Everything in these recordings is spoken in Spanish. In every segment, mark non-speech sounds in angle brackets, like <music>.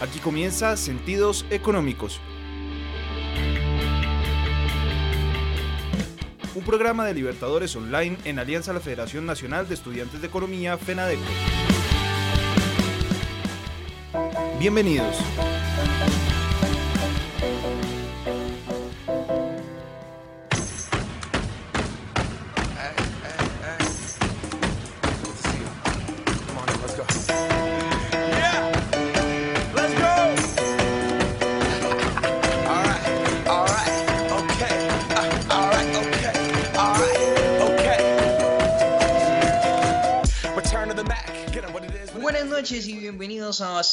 Aquí comienza Sentidos Económicos. Un programa de Libertadores Online en alianza a la Federación Nacional de Estudiantes de Economía, FENADECO. Bienvenidos.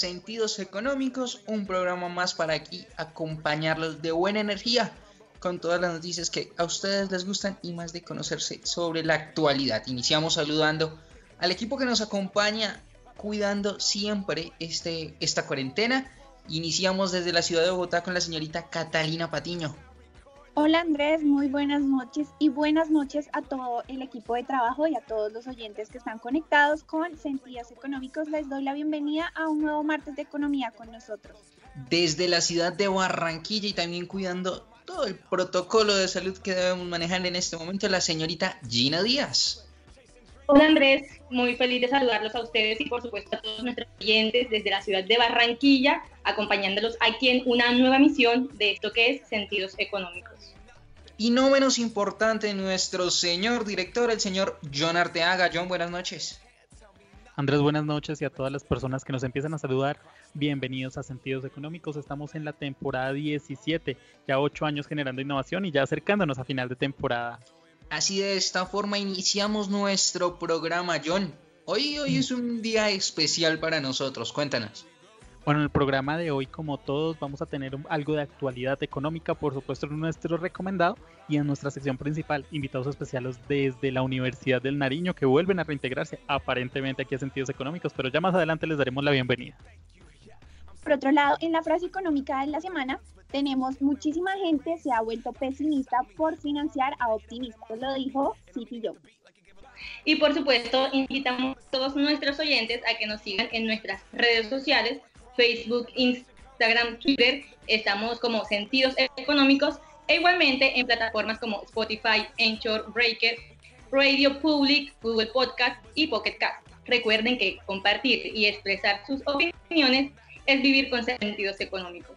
Sentidos Económicos, un programa más para aquí acompañarlos de buena energía con todas las noticias que a ustedes les gustan y más de conocerse sobre la actualidad. Iniciamos saludando al equipo que nos acompaña cuidando siempre este, esta cuarentena. Iniciamos desde la ciudad de Bogotá con la señorita Catalina Patiño. Hola Andrés, muy buenas noches y buenas noches a todo el equipo de trabajo y a todos los oyentes que están conectados con Sentidos Económicos. Les doy la bienvenida a un nuevo martes de economía con nosotros. Desde la ciudad de Barranquilla y también cuidando todo el protocolo de salud que debemos manejar en este momento, la señorita Gina Díaz. Hola Andrés, muy feliz de saludarlos a ustedes y por supuesto a todos nuestros oyentes desde la ciudad de Barranquilla, acompañándolos aquí en una nueva misión de esto que es Sentidos Económicos. Y no menos importante, nuestro señor director, el señor John Arteaga. John, buenas noches. Andrés, buenas noches y a todas las personas que nos empiezan a saludar, bienvenidos a Sentidos Económicos. Estamos en la temporada 17, ya 8 años generando innovación y ya acercándonos a final de temporada. Así de esta forma iniciamos nuestro programa, John. Hoy, hoy es un día especial para nosotros, cuéntanos. Bueno, en el programa de hoy, como todos, vamos a tener algo de actualidad económica, por supuesto, en nuestro recomendado y en nuestra sección principal, invitados especiales desde la Universidad del Nariño que vuelven a reintegrarse aparentemente aquí a Sentidos Económicos, pero ya más adelante les daremos la bienvenida. Por otro lado, en la frase económica de la semana, tenemos muchísima gente se ha vuelto pesimista por financiar a optimistas, lo dijo City Joe. Y por supuesto, invitamos a todos nuestros oyentes a que nos sigan en nuestras redes sociales Facebook, Instagram, Twitter. Estamos como Sentidos Económicos e igualmente en plataformas como Spotify, Anchor, Breaker, Radio Public, Google Podcast y Pocket Cast. Recuerden que compartir y expresar sus opiniones es vivir con sentidos económicos.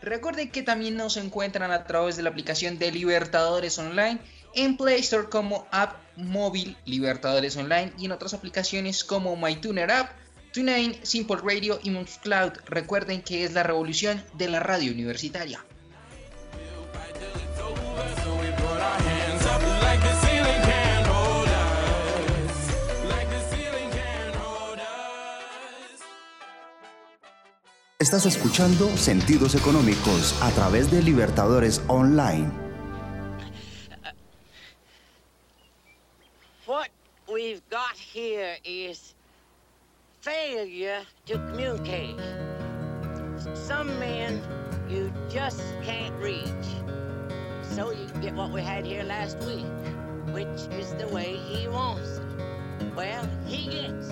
Recuerden que también nos encuentran a través de la aplicación de Libertadores Online en Play Store como app móvil Libertadores Online y en otras aplicaciones como MyTuner App TuneIn, Simple Radio y Cloud. Recuerden que es la revolución de la radio universitaria. Estás escuchando Sentidos Económicos a través de Libertadores Online. What we've got here is failure to communicate. Some men you just can't reach. So you get what we had here last week, which is the way he wants it. Well, he gets.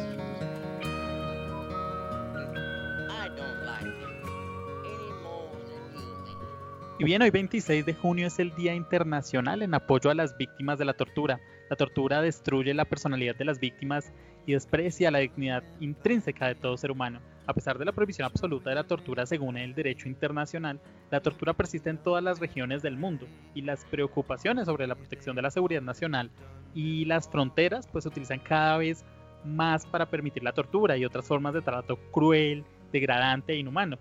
Y bien, hoy 26 de junio es el Día Internacional en apoyo a las víctimas de la tortura. La tortura destruye la personalidad de las víctimas y desprecia la dignidad intrínseca de todo ser humano. A pesar de la prohibición absoluta de la tortura según el derecho internacional, la tortura persiste en todas las regiones del mundo y las preocupaciones sobre la protección de la seguridad nacional y las fronteras pues se utilizan cada vez más para permitir la tortura y otras formas de trato cruel, degradante e inhumano.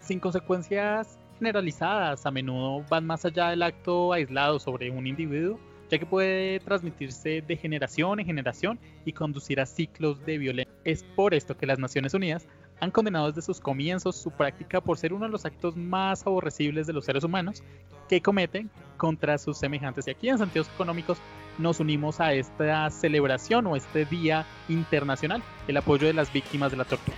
Sin consecuencias generalizadas, a menudo van más allá del acto aislado sobre un individuo ya que puede transmitirse de generación en generación y conducir a ciclos de violencia. Es por esto que las Naciones Unidas han condenado desde sus comienzos su práctica por ser uno de los actos más aborrecibles de los seres humanos que cometen contra sus semejantes. Y aquí en Sentidos Económicos nos unimos a esta celebración o este Día Internacional, el apoyo de las víctimas de la tortura.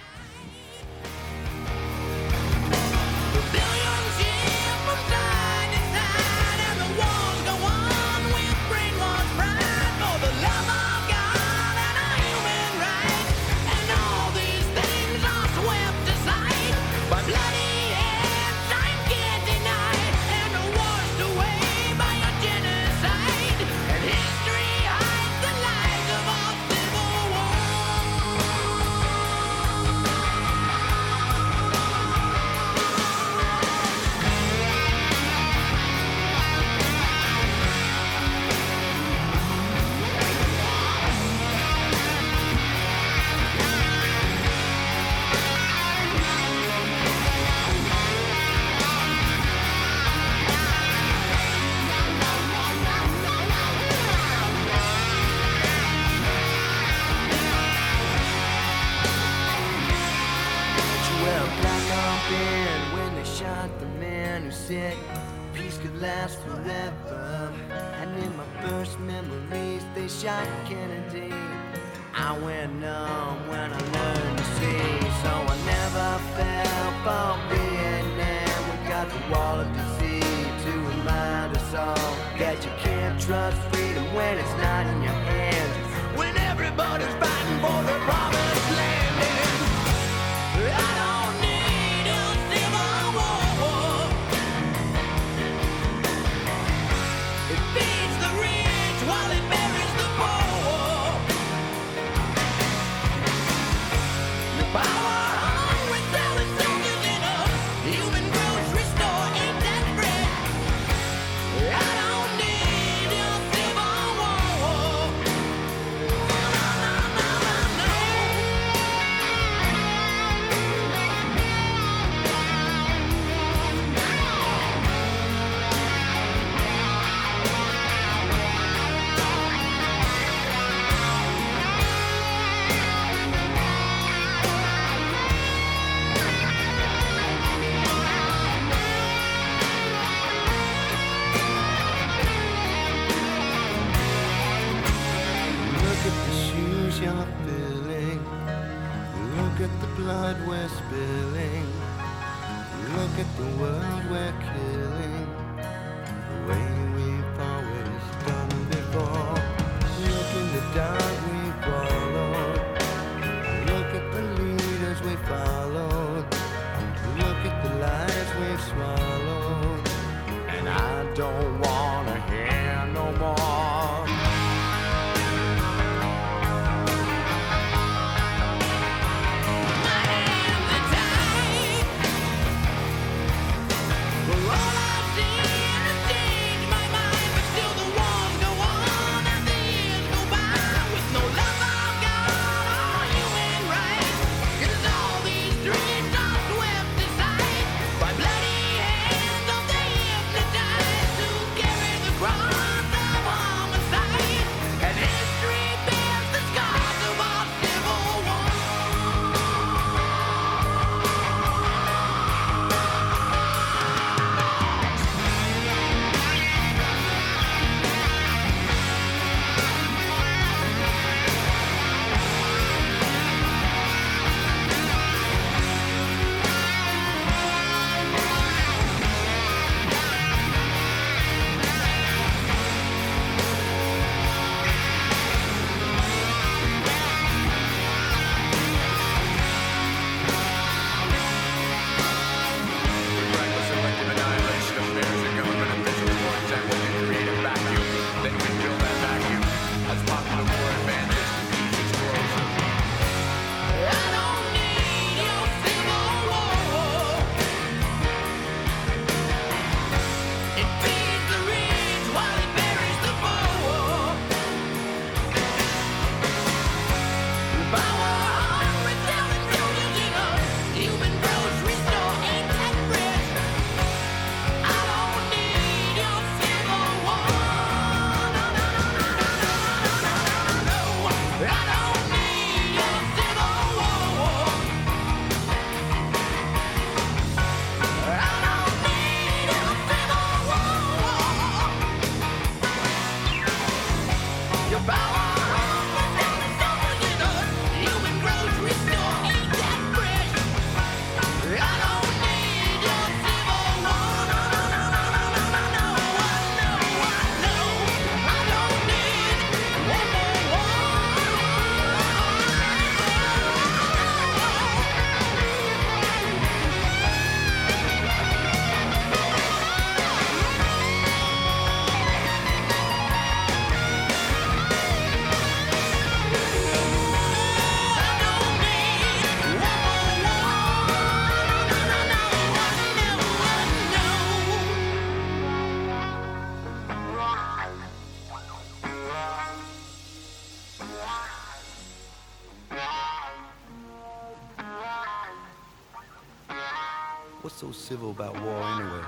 civil about war anyway?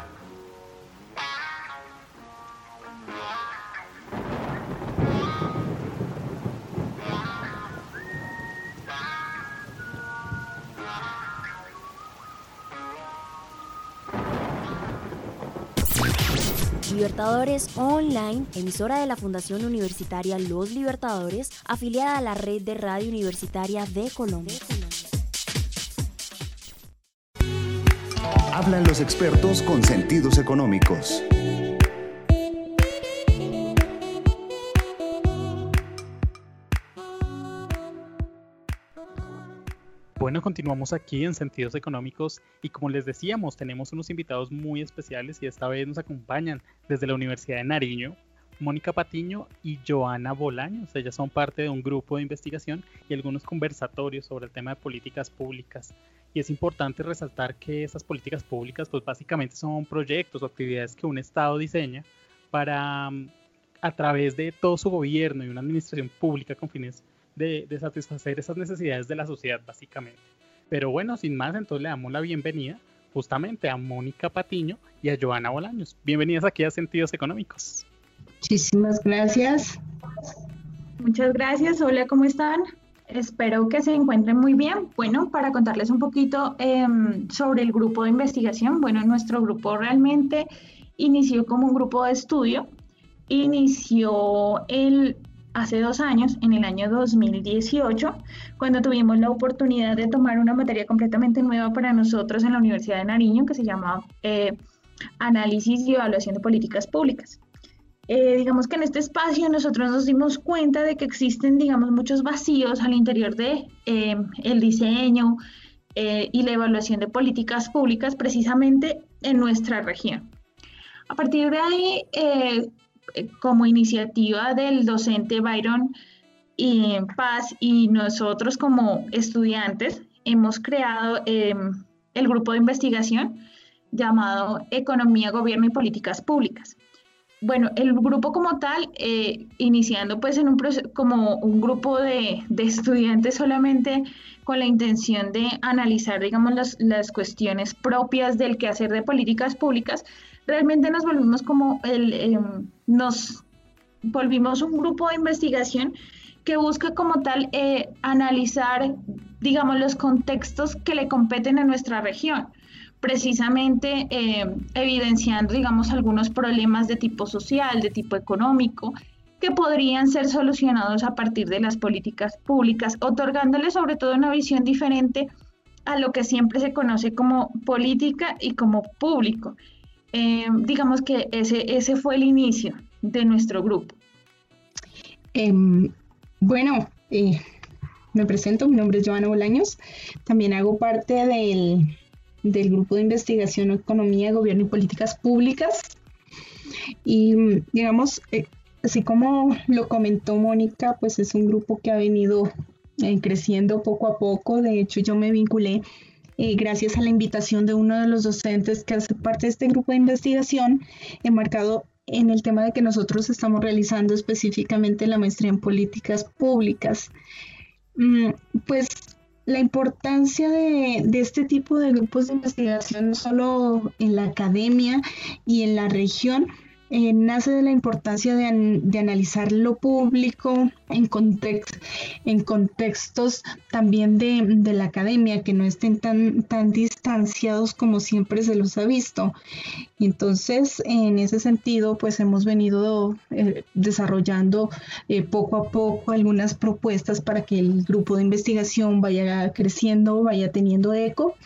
Libertadores Online, emisora de la Fundación Universitaria Los Libertadores, afiliada a la red de radio universitaria de Colombia. Hablan los expertos con sentidos económicos. Bueno, continuamos aquí en Sentidos Económicos y como les decíamos, tenemos unos invitados muy especiales y esta vez nos acompañan desde la Universidad de Nariño, Mónica Patiño y Joana Bolaños. Ellas son parte de un grupo de investigación y algunos conversatorios sobre el tema de políticas públicas. Y es importante resaltar que esas políticas públicas pues básicamente son proyectos o actividades que un Estado diseña para mm, a través de todo su gobierno y una administración pública con fines de, satisfacer esas necesidades de la sociedad, básicamente. Pero bueno, sin más, entonces le damos la bienvenida justamente a Mónica Patiño y a Joana Bolaños. Bienvenidas aquí a Sentidos Económicos. Muchísimas gracias. Muchas gracias. Hola, ¿cómo están? Espero que se encuentren muy bien. Bueno, para contarles un poquito em, sobre el grupo de investigación, bueno, nuestro grupo realmente inició como un grupo de estudio. Inició el hace dos años, en el año 2018, cuando tuvimos la oportunidad de tomar una materia completamente nueva para nosotros en la Universidad de Nariño, que se llama eh, Análisis y Evaluación de Políticas Públicas. Eh, digamos que en este espacio nosotros nos dimos cuenta de que existen, digamos, muchos vacíos al interior de eh, el diseño y la evaluación de políticas públicas precisamente en nuestra región. A partir de ahí, eh, como iniciativa del docente Byron Paz y nosotros como estudiantes hemos creado el grupo de investigación llamado Economía, Gobierno y Políticas Públicas. Bueno, el grupo como tal, eh, iniciando pues en un como un grupo de, de, estudiantes solamente con la intención de analizar, digamos, las, las cuestiones propias del quehacer de políticas públicas, realmente nos volvimos como el, em, nos volvimos un grupo de investigación que busca como tal eh, analizar, digamos, los contextos que le competen a nuestra región, precisamente em, evidenciando, digamos, algunos problemas de tipo social, de tipo económico, que podrían ser solucionados a partir de las políticas públicas, otorgándole sobre todo una visión diferente a lo que siempre se conoce como política y como público. Eh, digamos que ese, ese fue el inicio de nuestro grupo. Em, bueno, eh, me presento, mi nombre es Joana Bolaños, también hago parte del, del grupo de investigación Economía, Gobierno y Políticas Públicas. Y digamos, eh, así como lo comentó Mónica, pues es un grupo que ha venido creciendo poco a poco. De hecho, yo me vinculé eh, gracias a la invitación de uno de los docentes que hace parte de este grupo de investigación, enmarcado en el tema de que nosotros estamos realizando específicamente la maestría en políticas públicas. Mm, pues la importancia de, de, este tipo de grupos de investigación no solo en la academia y en la región, eh, nace de la importancia de, analizar lo público en, en contextos también de, la academia, que no estén tan, tan distanciados como siempre se los ha visto. Y entonces, en ese sentido, pues hemos venido eh, desarrollando eh, poco a poco algunas propuestas para que el grupo de investigación vaya creciendo, vaya teniendo eco.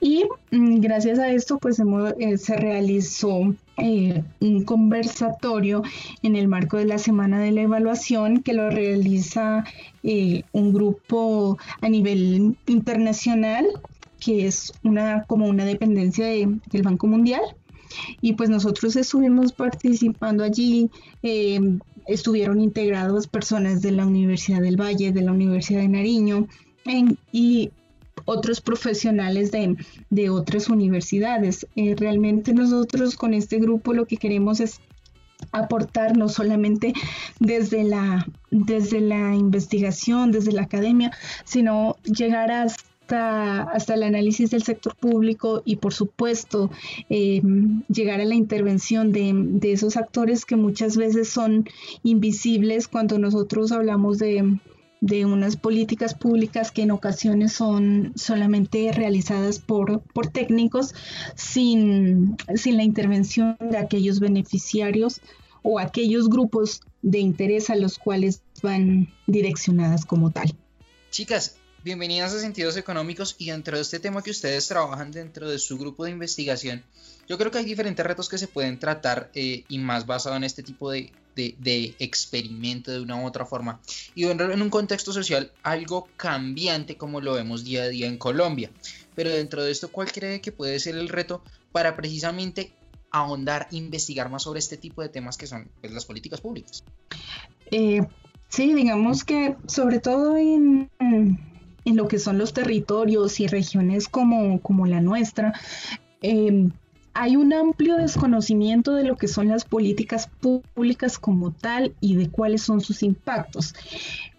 Y mm, gracias a esto, pues eh, se realizó eh, un conversatorio en el marco de la Semana de la Evaluación que lo realiza eh, un grupo a nivel internacional que es una como una dependencia del Banco Mundial. Y pues nosotros estuvimos participando allí, estuvieron integrados personas de la Universidad del Valle, de la Universidad de Nariño, y otros profesionales de, otras universidades. Eh, realmente nosotros con este grupo lo que queremos es aportar no solamente desde la, desde la investigación, desde la academia, sino llegar hasta, hasta el análisis del sector público y por supuesto eh, llegar a la intervención de, de, esos actores que muchas veces son invisibles cuando nosotros hablamos de, de unas políticas públicas que en ocasiones son solamente realizadas por, por técnicos sin, sin la intervención de aquellos beneficiarios o aquellos grupos de interés a los cuales van direccionadas como tal. Chicas, bienvenidas a Sentidos Económicos y dentro de este tema que ustedes trabajan dentro de su grupo de investigación, yo creo que hay diferentes retos que se pueden tratar eh, y más basado en este tipo de, de, experimento de una u otra forma. Y en un contexto social algo cambiante como lo vemos día a día en Colombia. Pero dentro de esto, ¿cuál cree que puede ser el reto para precisamente ahondar, investigar más sobre este tipo de temas que son pues, las políticas públicas? Eh, sí, digamos que sobre todo en, en, lo que son los territorios y regiones como, como la nuestra, eh, hay un amplio desconocimiento de lo que son las políticas públicas como tal y de cuáles son sus impactos.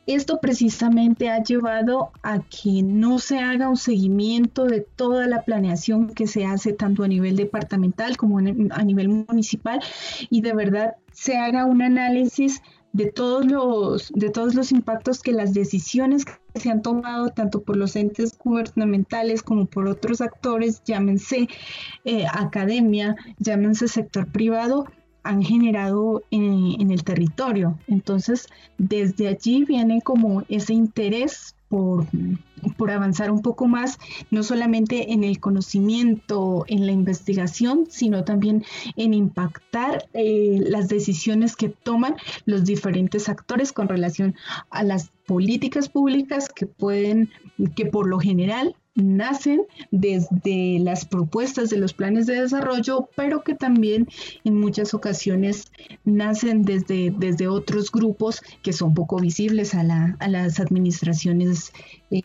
Esto precisamente ha llevado a que no se haga un seguimiento de toda la planeación que se hace tanto a nivel departamental como a nivel municipal y de verdad se haga un análisis de todos los, de todos los impactos que las decisiones que se han tomado tanto por los entes gubernamentales como por otros actores, llámense eh, academia, llámense sector privado, han generado en, el territorio. Entonces, desde allí viene como ese interés por, por, avanzar un poco más, no solamente en el conocimiento, en la investigación, sino también en impactar eh, las decisiones que toman los diferentes actores con relación a las políticas públicas que pueden, que por lo general nacen desde las propuestas de los planes de desarrollo, pero que también en muchas ocasiones nacen desde, desde otros grupos que son poco visibles a, la, a las administraciones eh,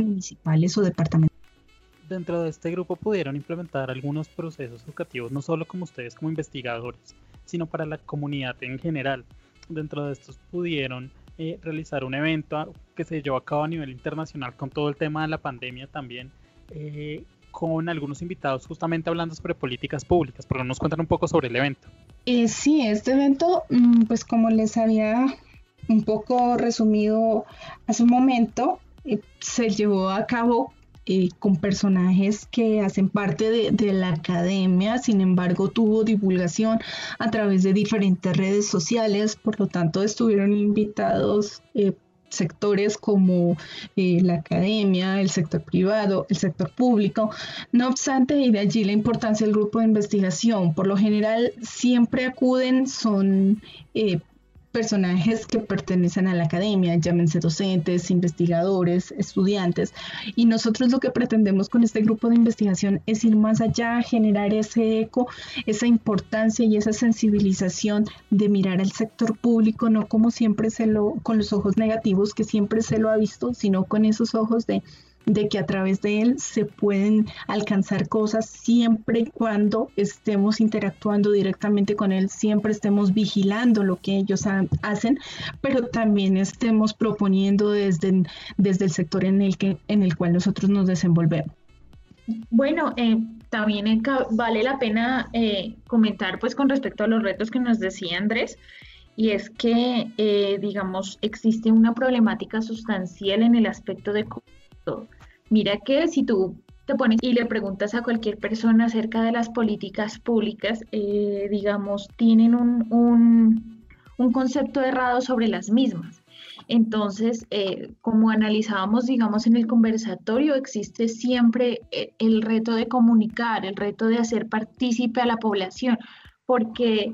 municipales o departamentales. Dentro de este grupo pudieron implementar algunos procesos educativos, no solo como ustedes como investigadores, sino para la comunidad en general. Dentro de estos pudieron eh, realizar un evento que se llevó a cabo a nivel internacional con todo el tema de la pandemia también, eh, con algunos invitados justamente hablando sobre políticas públicas. ¿Por qué nos cuentan un poco sobre el evento? Eh, sí, este evento, mm, pues como les había un poco resumido hace un momento, se llevó a cabo eh, con personajes que hacen parte de, la academia, sin embargo tuvo divulgación a través de diferentes redes sociales, por lo tanto estuvieron invitados eh, sectores como eh, la academia, el sector privado, el sector público. No obstante, y de allí la importancia del grupo de investigación, por lo general siempre acuden, son personajes que pertenecen a la academia, llámense docentes, investigadores, estudiantes. Y nosotros lo que pretendemos con este grupo de investigación es ir más allá, generar ese eco, esa importancia y esa sensibilización de mirar al sector público, no como siempre se lo, con los ojos negativos que siempre se lo ha visto, sino con esos ojos de de que a través de él se pueden alcanzar cosas siempre y cuando estemos interactuando directamente con él, siempre estemos vigilando lo que ellos hacen, pero también estemos proponiendo desde, desde el sector en el, que, en el cual nosotros nos desenvolvemos. Bueno, eh, también vale la pena eh, comentar pues con respecto a los retos que nos decía Andrés, y es que, eh, digamos, existe una problemática sustancial en el aspecto de Mira que si tú te pones y le preguntas a cualquier persona acerca de las políticas públicas, eh, digamos, tienen un, concepto errado sobre las mismas. Entonces, eh, como analizábamos, digamos, en el conversatorio, existe siempre eh, el reto de comunicar, el reto de hacer partícipe a la población, porque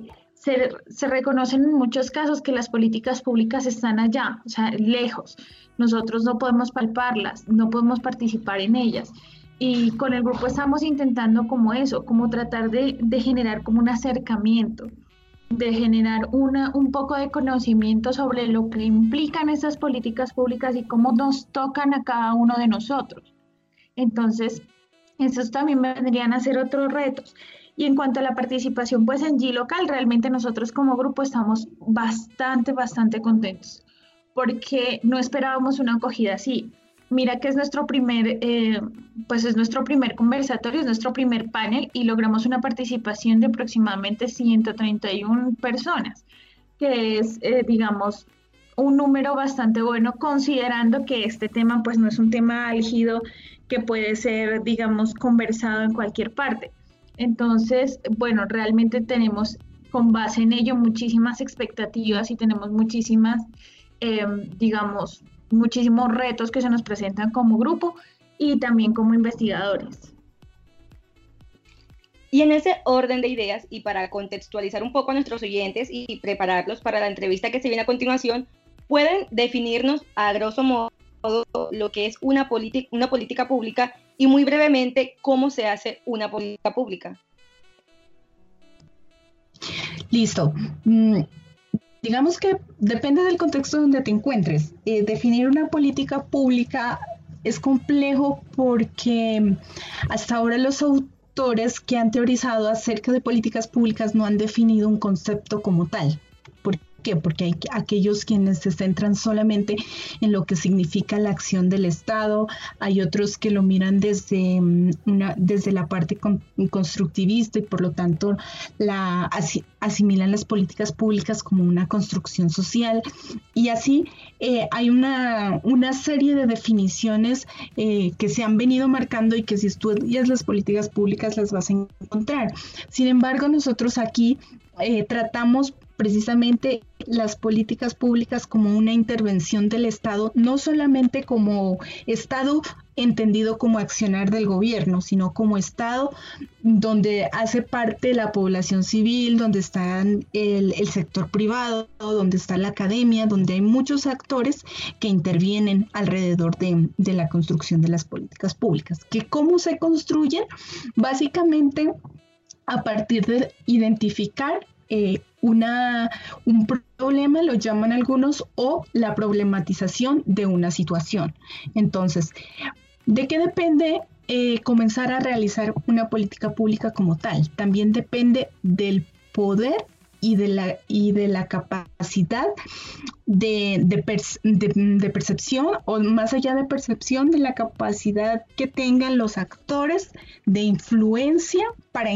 se, reconocen en muchos casos que las políticas públicas están allá, o sea, lejos nosotros no podemos palparlas, no podemos participar en ellas. Y con el grupo estamos intentando como eso, como tratar de, generar como un acercamiento, de generar una, un poco de conocimiento sobre lo que implican esas políticas públicas y cómo nos tocan a cada uno de nosotros. Entonces, esos también vendrían a ser otros retos. Y en cuanto a la participación, pues en G local, realmente nosotros como grupo estamos bastante, bastante contentos porque no esperábamos una acogida así. Mira que es nuestro primer, eh, pues es nuestro primer conversatorio, es nuestro primer panel y logramos una participación de aproximadamente 131 personas, que es, eh, digamos, un número bastante bueno considerando que este tema pues no es un tema álgido que puede ser, digamos, conversado en cualquier parte. Entonces, bueno, realmente tenemos con base en ello muchísimas expectativas y tenemos muchísimas, em, digamos, muchísimos retos que se nos presentan como grupo y también como investigadores. Y en ese orden de ideas y para contextualizar un poco a nuestros oyentes y prepararlos para la entrevista que se viene a continuación, pueden definirnos a grosso modo lo que es una, una política pública y muy brevemente cómo se hace una política pública. Listo. Mm, digamos que depende del contexto donde te encuentres. Eh, definir una política pública es complejo porque hasta ahora los autores que han teorizado acerca de políticas públicas no han definido un concepto como tal qué? Porque hay aquellos quienes se centran solamente en lo que significa la acción del Estado, hay otros que lo miran desde, mm, desde la parte constructivista y por lo tanto la, asimilan las políticas públicas como una construcción social y así eh, hay una, una, serie de definiciones eh, que se han venido marcando y que si estudias las políticas públicas las vas a encontrar. Sin embargo, nosotros aquí eh, tratamos precisamente las políticas públicas como una intervención del Estado, no solamente como Estado entendido como accionar del gobierno, sino como Estado donde hace parte la población civil, donde está el, sector privado, donde está la academia, donde hay muchos actores que intervienen alrededor de, de la construcción de las políticas públicas. ¿Que ¿Cómo se construyen? Básicamente a partir de identificar eh, una, un problema, lo llaman algunos, o la problematización de una situación. Entonces, ¿de qué depende eh, comenzar a realizar una política pública como tal? También depende del poder y de la, y de la capacidad de, de, percepción o más allá de percepción de la capacidad que tengan los actores de influencia para,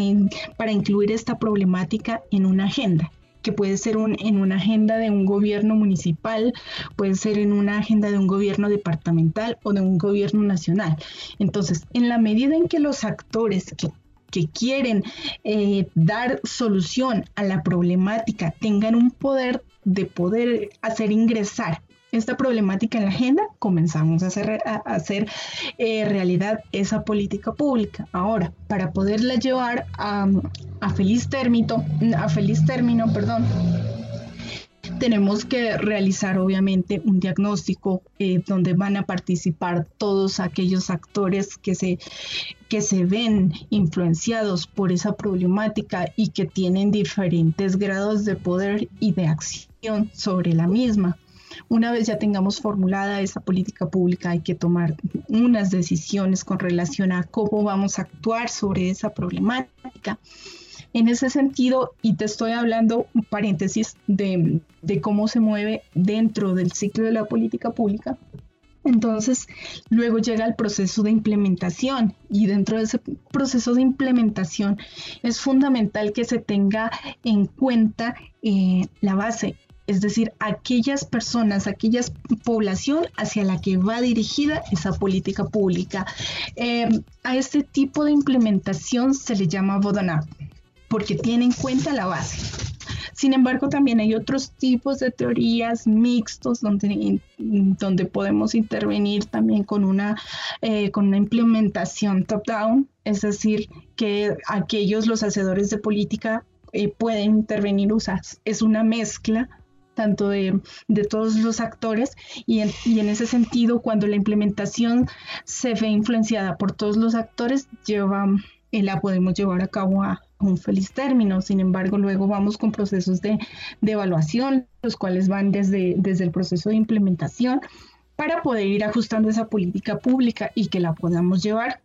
para incluir esta problemática en una agenda que puede ser un, en una agenda de un gobierno municipal, puede ser en una agenda de un gobierno departamental o de un gobierno nacional. Entonces, en la medida en que los actores que que quieren eh, dar solución a la problemática tengan un poder de poder hacer ingresar esta problemática en la agenda, comenzamos a hacer, a hacer eh, realidad esa política pública. Ahora, para poderla llevar a, a feliz término, a feliz término, perdón, tenemos que realizar obviamente un diagnóstico eh, donde van a participar todos aquellos actores que se, que se ven influenciados por esa problemática y que tienen diferentes grados de poder y de acción sobre la misma. Una vez ya tengamos formulada esa política pública, hay que tomar unas decisiones con relación a cómo vamos a actuar sobre esa problemática. En ese sentido, y te estoy hablando un paréntesis de, cómo se mueve dentro del ciclo de la política pública, entonces, luego llega el proceso de implementación y dentro de ese proceso de implementación es fundamental que se tenga en cuenta eh, la base, es decir, aquellas personas, aquella población hacia la que va dirigida esa política pública. Eh, a este tipo de implementación se le llama bottom-up porque tiene en cuenta la base. Sin embargo, también hay otros tipos de teorías mixtos donde, donde podemos intervenir también con una, eh, con una implementación top-down, es decir, que aquellos, los hacedores de política, eh, pueden intervenir, usar. es una mezcla tanto de, de, todos los actores y en, y en, ese sentido cuando la implementación se ve influenciada por todos los actores lleva, eh, la podemos llevar a cabo a, un feliz término. Sin embargo, luego vamos con procesos de, evaluación, los cuales van desde, el proceso de implementación para poder ir ajustando esa política pública y que la podamos llevar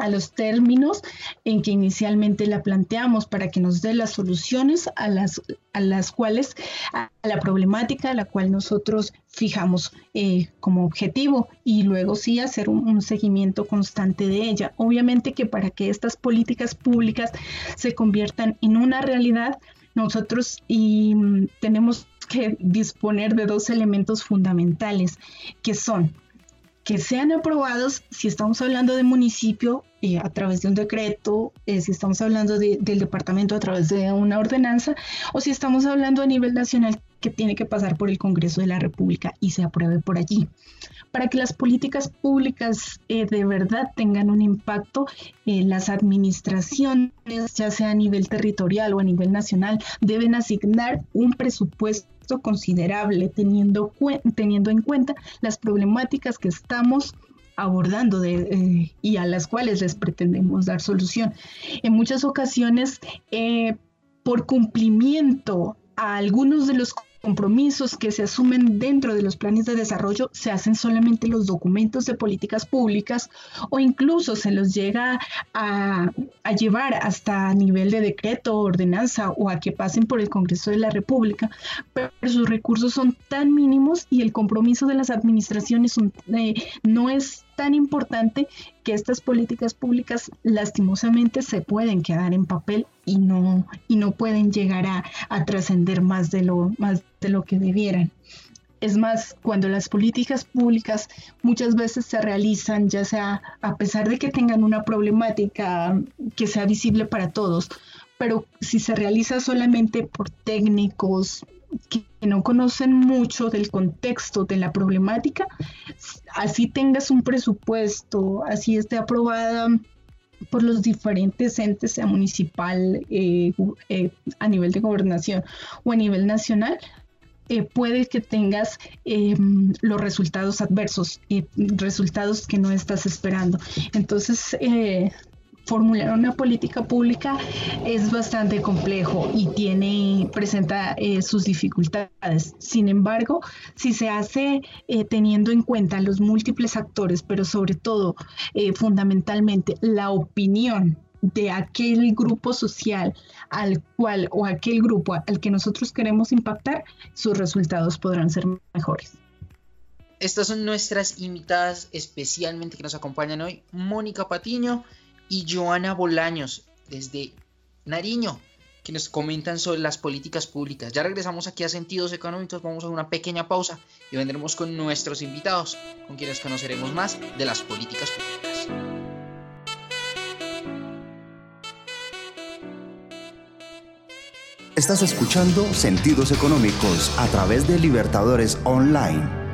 a los términos en que inicialmente la planteamos para que nos dé las soluciones a las, a las cuales, a la problemática a la cual nosotros fijamos eh, como objetivo y luego sí hacer un, seguimiento constante de ella. Obviamente que para que estas políticas públicas se conviertan en una realidad, nosotros y mm, tenemos que disponer de dos elementos fundamentales, que son que sean aprobados, si estamos hablando de municipio, eh, a través de un decreto, eh, si estamos hablando del departamento a través de una ordenanza, o si estamos hablando a nivel nacional que tiene que pasar por el Congreso de la República y se apruebe por allí. Para que las políticas públicas eh, de verdad tengan un impacto, las administraciones, ya sea a nivel territorial o a nivel nacional, deben asignar un presupuesto considerable teniendo, teniendo en cuenta las problemáticas que estamos abordando de, y a las cuales les pretendemos dar solución. En muchas ocasiones, eh, por cumplimiento a algunos de los compromisos que se asumen dentro de los planes de desarrollo se hacen solamente los documentos de políticas públicas o incluso se los llega a, llevar hasta nivel de decreto, ordenanza o a que pasen por el Congreso de la República, pero sus recursos son tan mínimos y el compromiso de las administraciones eh, no es tan importante que estas políticas públicas lastimosamente se pueden quedar en papel y no, y no pueden llegar a, a trascender más de lo, más de lo que debieran. Es más, cuando las políticas públicas muchas veces se realizan, ya sea a pesar de que tengan una problemática que sea visible para todos, pero si se realiza solamente por técnicos, que no conocen mucho del contexto de la problemática, así tengas un presupuesto, así esté aprobada por los diferentes entes, sea municipal, eh, eh, a nivel de gobernación o a nivel nacional, eh, puede que tengas los resultados adversos, resultados que no estás esperando. Entonces, formular una política pública es bastante complejo y tiene, presenta eh, sus dificultades. Sin embargo, si se hace eh, teniendo en cuenta los múltiples actores, pero sobre todo, eh, fundamentalmente, la opinión de aquel grupo social al cual o aquel grupo al que nosotros queremos impactar, sus resultados podrán ser mejores. Estas son nuestras invitadas especialmente que nos acompañan hoy, Mónica Patiño y Joana Bolaños desde Nariño, que nos comentan sobre las políticas públicas. Ya regresamos aquí a Sentidos Económicos, vamos a una pequeña pausa y vendremos con nuestros invitados, con quienes conoceremos más de las políticas públicas. Estás escuchando Sentidos Económicos a través de Libertadores Online.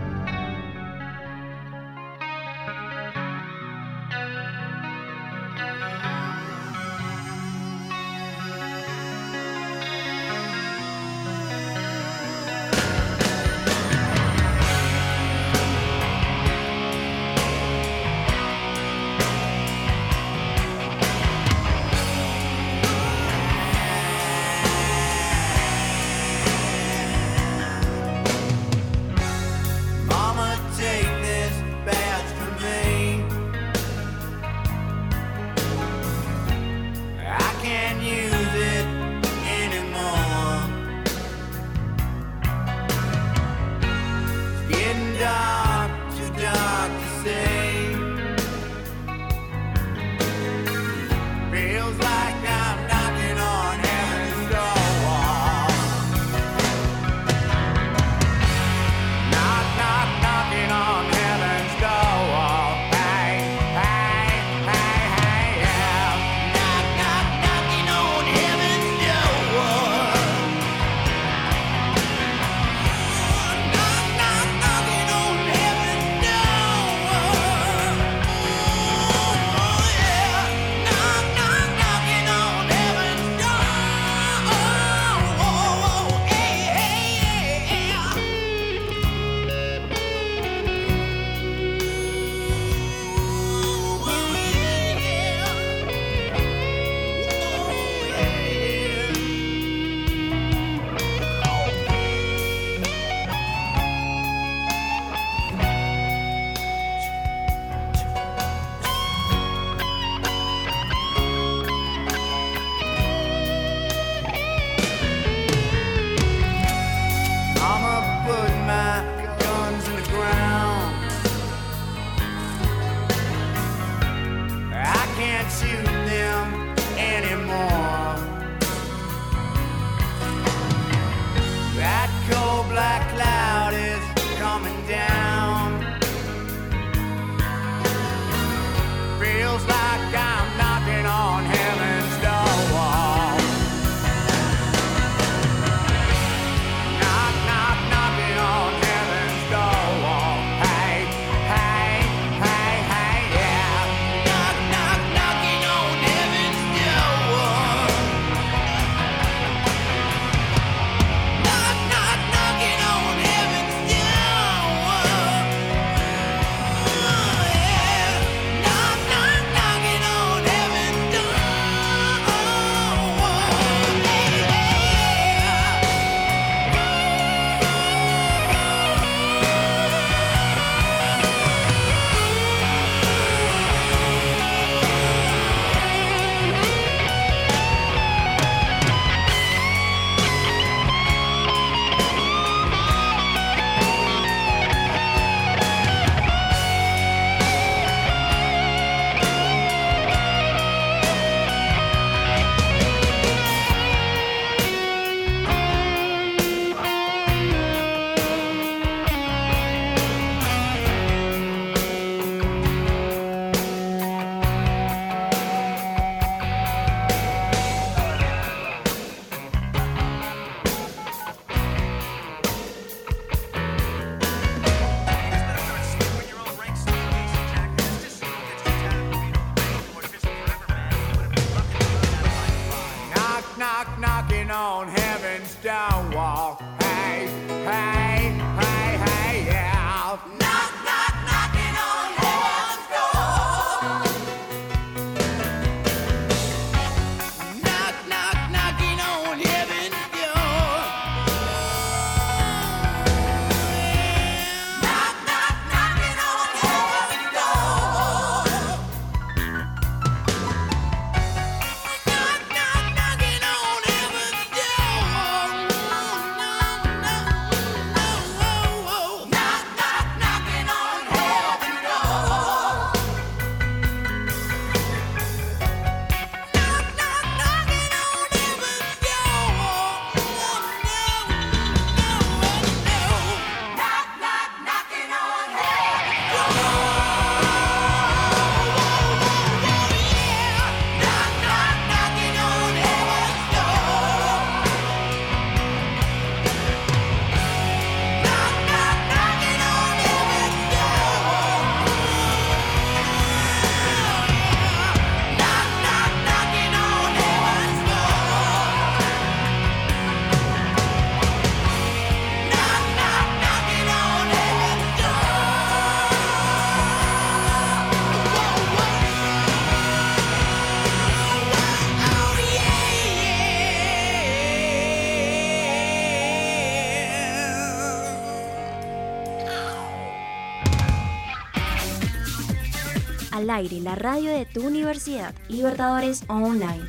Aire la radio de tu universidad, Libertadores Online.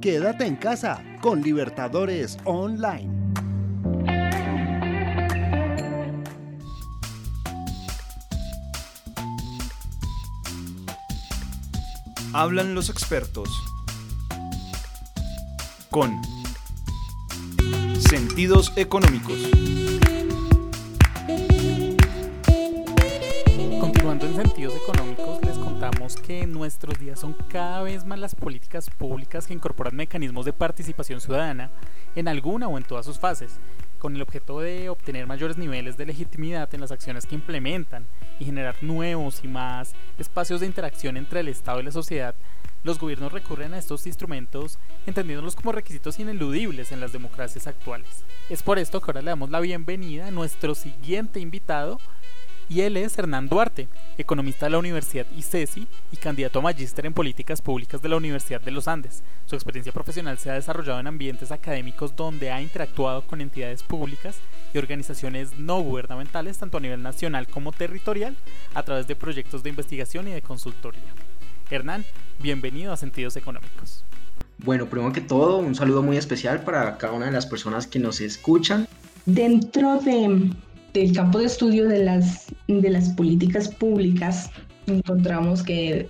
Quédate en casa con Libertadores Online. Hablan los expertos con sentidos económicos. En sentidos económicos, les contamos que en nuestros días son cada vez más las políticas públicas que incorporan mecanismos de participación ciudadana en alguna o en todas sus fases, con el objeto de obtener mayores niveles de legitimidad en las acciones que implementan y generar nuevos y más espacios de interacción entre el Estado y la sociedad los gobiernos recurren a estos instrumentos entendiéndolos como requisitos ineludibles en las democracias actuales. Es por esto que ahora le damos la bienvenida a nuestro siguiente invitado, y él es Hernán Duarte, economista de la Universidad ICESI y candidato a magíster en políticas públicas de la Universidad de los Andes. Su experiencia profesional se ha desarrollado en ambientes académicos donde ha interactuado con entidades públicas y organizaciones no gubernamentales tanto a nivel nacional como territorial a través de proyectos de investigación y de consultoría. Hernán, bienvenido a Sentidos Económicos. Bueno, primero que todo, un saludo muy especial para cada una de las personas que nos escuchan. Dentro de, del campo de estudio de las, de las políticas públicas, encontramos que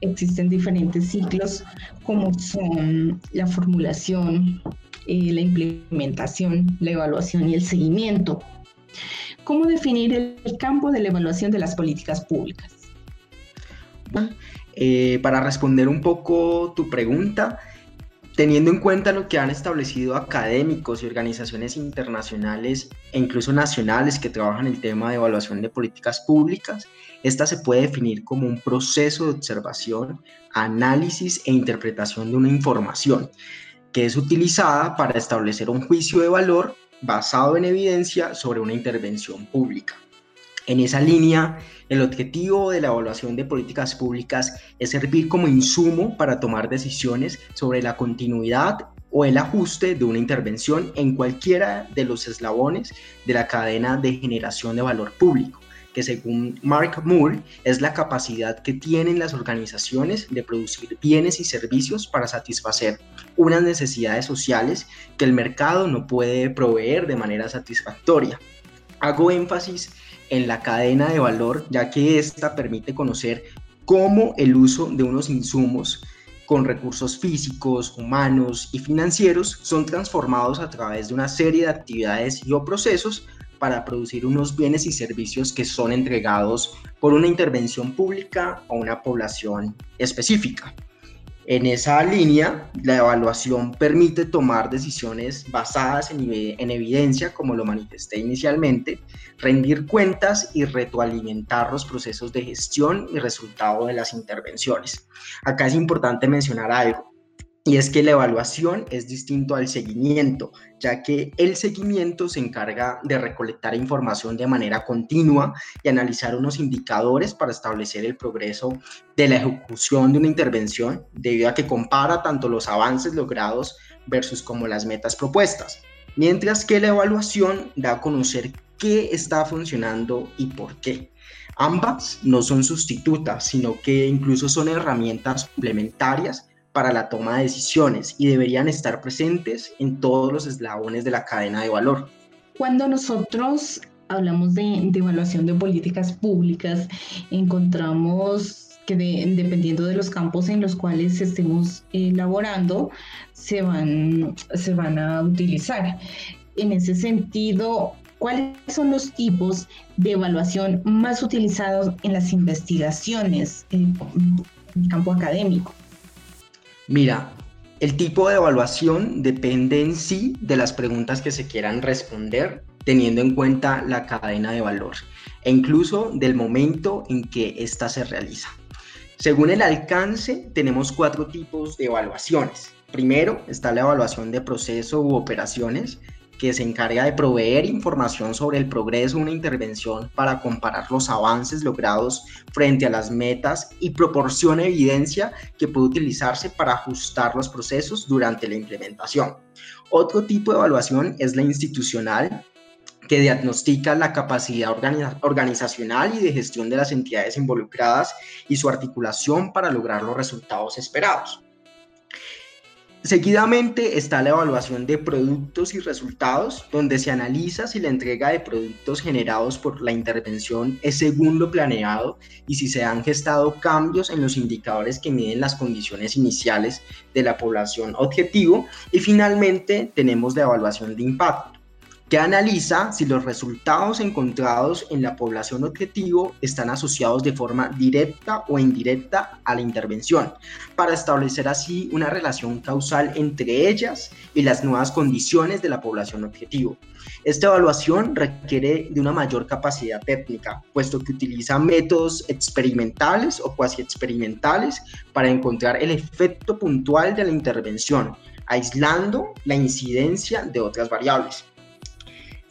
existen diferentes ciclos como son la formulación, eh, la implementación, la evaluación y el seguimiento. ¿Cómo definir el campo de la evaluación de las políticas públicas? Eh, para responder un poco tu pregunta, teniendo en cuenta lo que han establecido académicos y organizaciones internacionales e incluso nacionales que trabajan el tema de evaluación de políticas públicas, esta se puede definir como un proceso de observación, análisis e interpretación de una información que es utilizada para establecer un juicio de valor basado en evidencia sobre una intervención pública. En esa línea, el objetivo de la evaluación de políticas públicas es servir como insumo para tomar decisiones sobre la continuidad o el ajuste de una intervención en cualquiera de los eslabones de la cadena de generación de valor público, que según Mark Moore es la capacidad que tienen las organizaciones de producir bienes y servicios para satisfacer unas necesidades sociales que el mercado no puede proveer de manera satisfactoria. Hago énfasis en la cadena de valor, ya que esta permite conocer cómo el uso de unos insumos con recursos físicos, humanos y financieros son transformados a través de una serie de actividades y o procesos para producir unos bienes y servicios que son entregados por una intervención pública a una población específica. En esa línea, la evaluación permite tomar decisiones basadas en, evidencia, como lo manifesté inicialmente, rendir cuentas y retroalimentar los procesos de gestión y resultado de las intervenciones. Acá es importante mencionar algo. Y es que la evaluación es distinto al seguimiento, ya que el seguimiento se encarga de recolectar información de manera continua y analizar unos indicadores para establecer el progreso de la ejecución de una intervención, debido a que compara tanto los avances logrados versus como las metas propuestas. Mientras que la evaluación da a conocer qué está funcionando y por qué. Ambas no son sustitutas, sino que incluso son herramientas complementarias para la toma de decisiones y deberían estar presentes en todos los eslabones de la cadena de valor. Cuando nosotros hablamos de, evaluación de políticas públicas, encontramos que dependiendo de los campos en los cuales estemos elaborando, se van, se van a utilizar. En ese sentido, ¿cuáles son los tipos de evaluación más utilizados en las investigaciones en el campo académico? Mira, el tipo de evaluación depende en sí de las preguntas que se quieran responder, teniendo en cuenta la cadena de valor e incluso del momento en que ésta se realiza. Según el alcance, tenemos cuatro tipos de evaluaciones. Primero está la evaluación de proceso u operaciones, que se encarga de proveer información sobre el progreso de una intervención para comparar los avances logrados frente a las metas y proporciona evidencia que puede utilizarse para ajustar los procesos durante la implementación. Otro tipo de evaluación es la institucional, que diagnostica la capacidad organizacional y de gestión de las entidades involucradas y su articulación para lograr los resultados esperados. Seguidamente está la evaluación de productos y resultados, donde se analiza si la entrega de productos generados por la intervención es según lo planeado y si se han gestado cambios en los indicadores que miden las condiciones iniciales de la población objetivo. Y finalmente tenemos la evaluación de impacto que analiza si los resultados encontrados en la población objetivo están asociados de forma directa o indirecta a la intervención, para establecer así una relación causal entre ellas y las nuevas condiciones de la población objetivo. Esta evaluación requiere de una mayor capacidad técnica, puesto que utiliza métodos experimentales o cuasi experimentales para encontrar el efecto puntual de la intervención, aislando la incidencia de otras variables.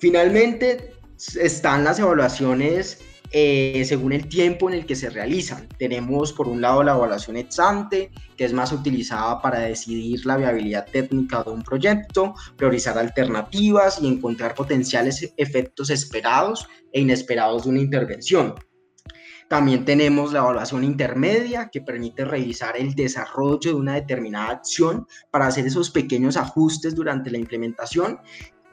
Finalmente, están las evaluaciones eh, según el tiempo en el que se realizan. Tenemos por un lado la evaluación ex ante, que es más utilizada para decidir la viabilidad técnica de un proyecto, priorizar alternativas y encontrar potenciales efectos esperados e inesperados de una intervención. También tenemos la evaluación intermedia que permite revisar el desarrollo de una determinada acción para hacer esos pequeños ajustes durante la implementación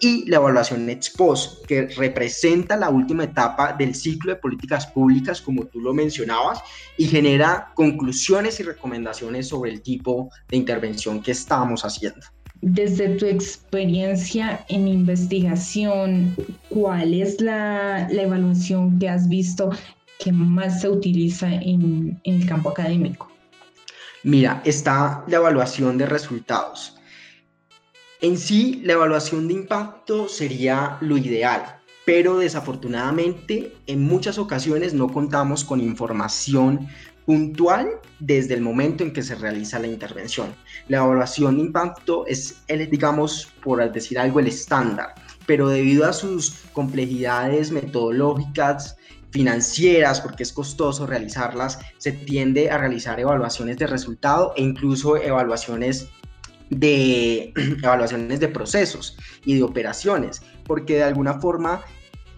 y la evaluación ex post, que representa la última etapa del ciclo de políticas públicas, como tú lo mencionabas, y genera conclusiones y recomendaciones sobre el tipo de intervención que estamos haciendo. Desde tu experiencia en investigación, ¿cuál es la, la evaluación que has visto que más se utiliza en, en el campo académico? Mira, está la evaluación de resultados en sí, la evaluación de impacto sería lo ideal, pero desafortunadamente en muchas ocasiones no contamos con información puntual desde el momento en que se realiza la intervención. La evaluación de impacto es, el, digamos, por decir algo, el estándar, pero debido a sus complejidades metodológicas, financieras, porque es costoso realizarlas, se tiende a realizar evaluaciones de resultado e incluso evaluaciones de <clears throat> evaluaciones de procesos y de operaciones, porque de alguna forma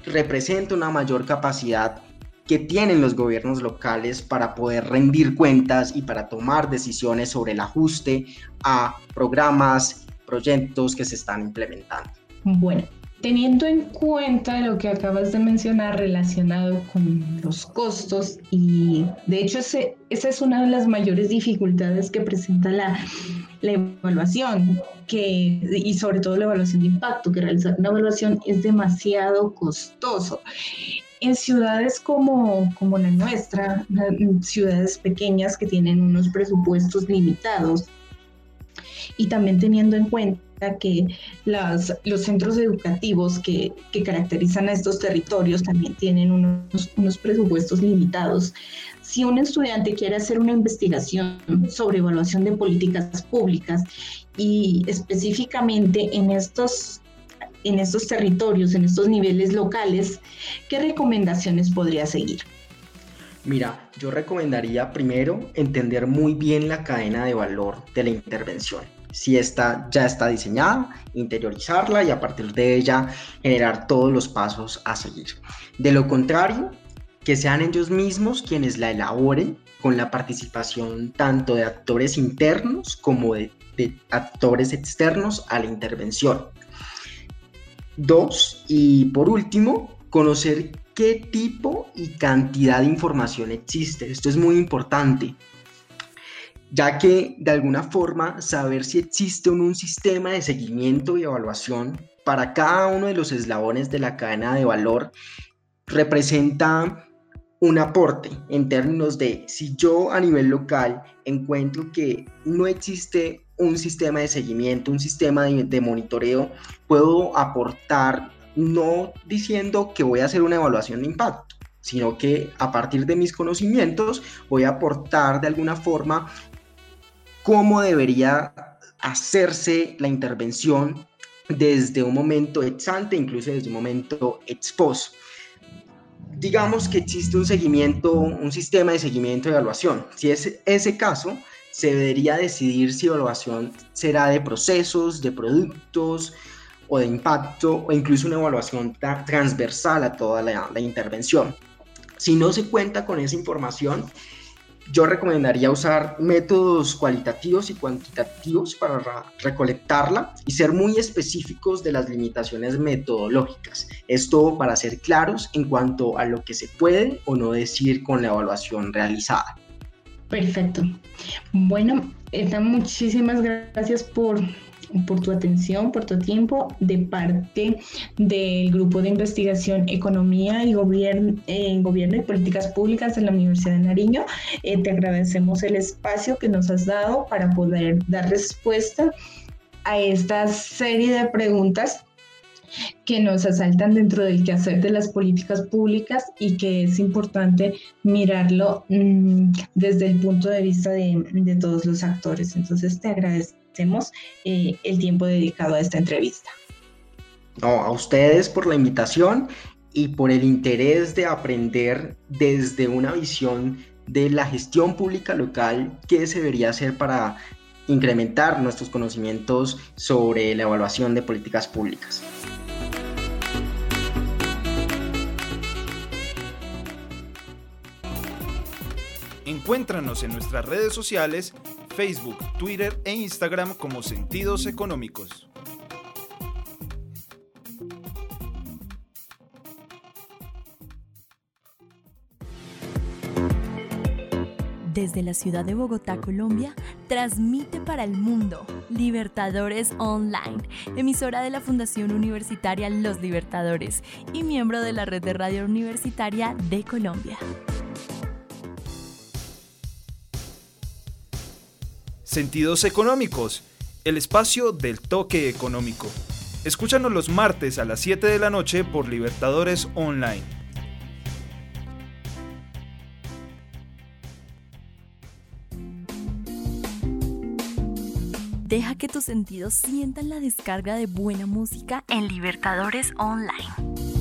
representa una mayor capacidad que tienen los gobiernos locales para poder rendir cuentas y para tomar decisiones sobre el ajuste a programas, proyectos que se están implementando. Bueno, Teniendo en cuenta lo que acabas de mencionar relacionado con los costos y de hecho esa es una de las mayores dificultades que presenta la, la evaluación que, y sobre todo la evaluación de impacto, que realizar una evaluación es demasiado costoso. En ciudades como, como la nuestra, ciudades pequeñas que tienen unos presupuestos limitados, y también teniendo en cuenta que las, los centros educativos que, que, caracterizan a estos territorios también tienen unos, unos presupuestos limitados. Si un estudiante quiere hacer una investigación sobre evaluación de políticas públicas y específicamente en estos en estos territorios, en estos niveles locales, ¿qué recomendaciones podría seguir? Mira, yo recomendaría primero entender muy bien la cadena de valor de la intervención si esta ya está diseñada, interiorizarla y a partir de ella generar todos los pasos a seguir. De lo contrario, que sean ellos mismos quienes la elaboren con la participación tanto de actores internos como de, actores externos a la intervención. Dos, y por último, conocer qué tipo y cantidad de información existe. Esto es muy importante ya que de alguna forma saber si existe un, sistema de seguimiento y evaluación para cada uno de los eslabones de la cadena de valor representa un aporte en términos de si yo a nivel local encuentro que no existe un sistema de seguimiento, un sistema de, de, monitoreo, puedo aportar no diciendo que voy a hacer una evaluación de impacto, sino que a partir de mis conocimientos voy a aportar de alguna forma cómo debería hacerse la intervención desde un momento ex ante, incluso desde un momento ex post. Digamos que existe un seguimiento, un sistema de seguimiento de evaluación. Si es ese caso, se debería decidir si evaluación será de procesos, de productos o de impacto o incluso una evaluación transversal a toda la, la intervención. Si no se cuenta con esa información, yo recomendaría usar métodos cualitativos y cuantitativos para recolectarla y ser muy específicos de las limitaciones metodológicas. Esto para ser claros en cuanto a lo que se puede o no decir con la evaluación realizada. Perfecto. Bueno, muchísimas gracias por por tu atención, por tu tiempo de parte del Grupo de Investigación Economía y Gobierno, y Políticas Públicas de la Universidad de Nariño. Eh, te agradecemos el espacio que nos has dado para poder dar respuesta a esta serie de preguntas que nos asaltan dentro del quehacer de las políticas públicas y que es importante mirarlo mm, desde el punto de vista de, de, todos los actores. Entonces te agradezco hacemos eh, el tiempo dedicado a esta entrevista. No, a ustedes por la invitación y por el interés de aprender desde una visión de la gestión pública local, qué se debería hacer para incrementar nuestros conocimientos sobre la evaluación de políticas públicas. Encuéntranos en nuestras redes sociales Facebook, Twitter e Instagram como Sentidos Económicos. Desde la ciudad de Bogotá, Colombia, transmite para el mundo Libertadores Online, emisora de la Fundación Universitaria Los Libertadores y miembro de la red de radio universitaria de Colombia. Sentidos Económicos, el espacio del toque económico. Escúchanos los martes a las 7 de la noche por Libertadores Online. Deja que tus sentidos sientan la descarga de buena música en Libertadores Online.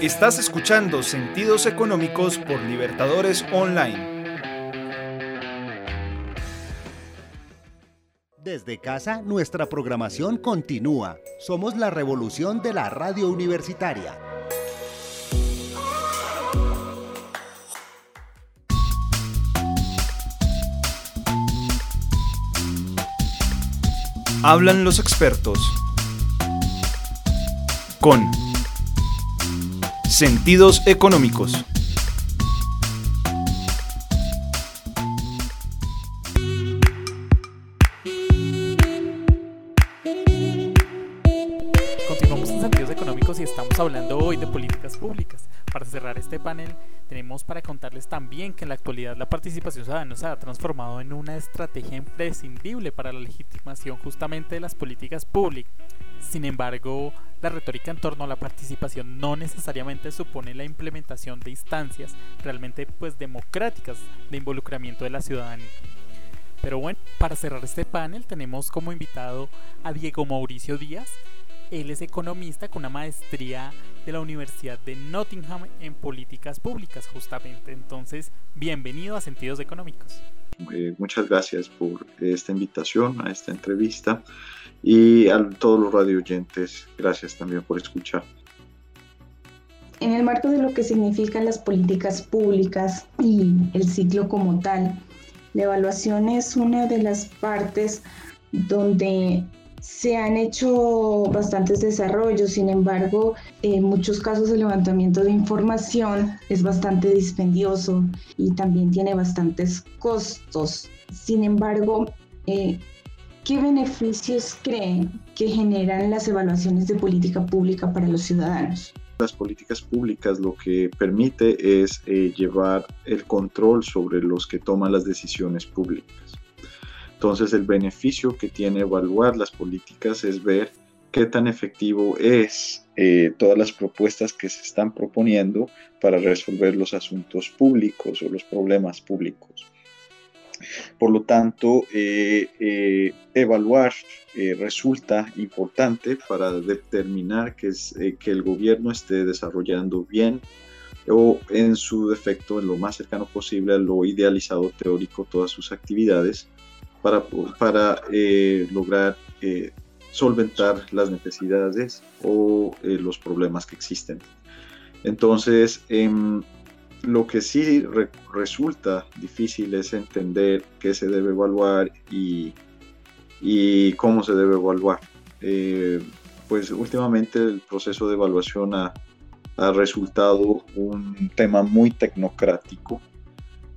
Estás escuchando Sentidos Económicos por Libertadores Online. Desde casa, nuestra programación continúa. Somos la revolución de la radio universitaria. Hablan los expertos. Con Sentidos Económicos. Continuamos en Sentidos Económicos y estamos hablando hoy de políticas públicas. Para cerrar este panel, tenemos para contarles también que en la actualidad la participación ciudadana se ha transformado en una estrategia imprescindible para la legitimación justamente de las políticas públicas. Sin embargo, la retórica en torno a la participación no necesariamente supone la implementación de instancias realmente pues democráticas de involucramiento de la ciudadanía. Pero bueno, para cerrar este panel tenemos como invitado a Diego Mauricio Díaz. Él es economista con una maestría de la Universidad de Nottingham en políticas públicas justamente. Entonces, bienvenido a Sentidos Económicos. Eh, muchas gracias por esta invitación a esta entrevista y a todos los radio oyentes, gracias también por escuchar. En el marco de lo que significan las políticas públicas y el ciclo como tal, la evaluación es una de las partes donde se han hecho bastantes desarrollos, sin embargo, en muchos casos el levantamiento de información es bastante dispendioso y también tiene bastantes costos. Sin embargo, eh, ¿qué beneficios creen que generan las evaluaciones de política pública para los ciudadanos? Las políticas públicas lo que permite es eh, llevar el control sobre los que toman las decisiones públicas. Entonces el beneficio que tiene evaluar las políticas es ver qué tan efectivo es eh, todas las propuestas que se están proponiendo para resolver los asuntos públicos o los problemas públicos. Por lo tanto, eh, eh, evaluar resulta importante para determinar que, es, que el gobierno esté desarrollando bien o en su defecto, en lo más cercano posible a lo idealizado teórico, todas sus actividades para, para eh, lograr eh, solventar las necesidades o eh, los problemas que existen. Entonces, em, lo que sí resulta difícil es entender qué se debe evaluar y, cómo se debe evaluar. pues últimamente el proceso de evaluación ha, ha resultado un tema muy tecnocrático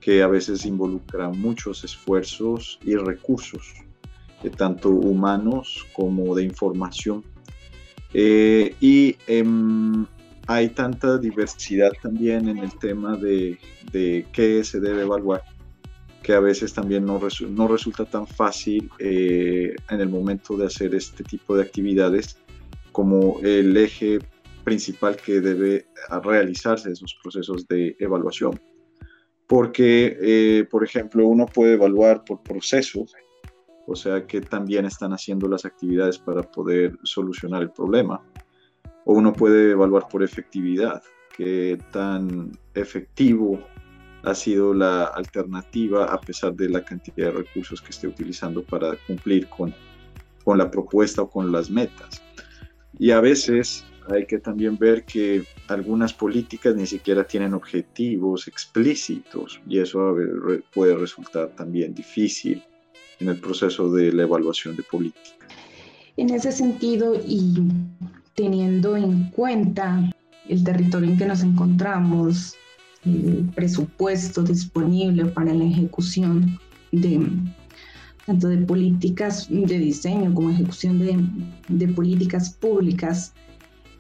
que a veces involucra muchos esfuerzos y recursos, eh, tanto humanos como de información. Eh, y em, hay tanta diversidad también en el tema de, qué se debe evaluar, que a veces también no, resulta tan fácil eh, en el momento de hacer este tipo de actividades como el eje principal que debe realizarse esos procesos de evaluación. Porque, eh, por ejemplo, uno puede evaluar por procesos, o sea, que también están haciendo las actividades para poder solucionar el problema, o uno puede evaluar por efectividad, qué tan efectivo ha sido la alternativa a pesar de la cantidad de recursos que esté utilizando para cumplir con, con la propuesta o con las metas. Y a veces hay que también ver que algunas políticas ni siquiera tienen objetivos explícitos y eso puede resultar también difícil en el proceso de la evaluación de políticas. En ese sentido y teniendo en cuenta el territorio en que nos encontramos, el presupuesto disponible para la ejecución de tanto de políticas de diseño como ejecución de, de políticas públicas,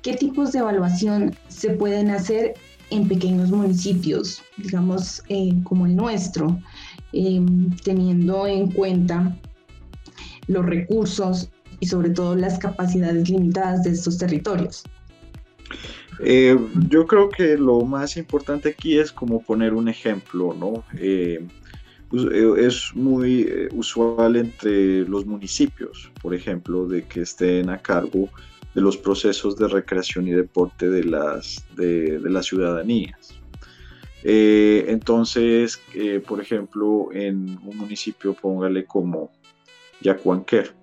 ¿Qué tipos de evaluación se pueden hacer en pequeños municipios, digamos eh, como el nuestro, em, teniendo en cuenta los recursos y sobre todo las capacidades limitadas de estos territorios? Eh, yo creo que lo más importante aquí es como poner un ejemplo, ¿no? Eh, pues, es muy usual entre los municipios, por ejemplo, de que estén a cargo de los procesos de recreación y deporte de las, de, las ciudadanías. Eh, entonces, eh, por ejemplo, en un municipio, póngale como Yacuanquer,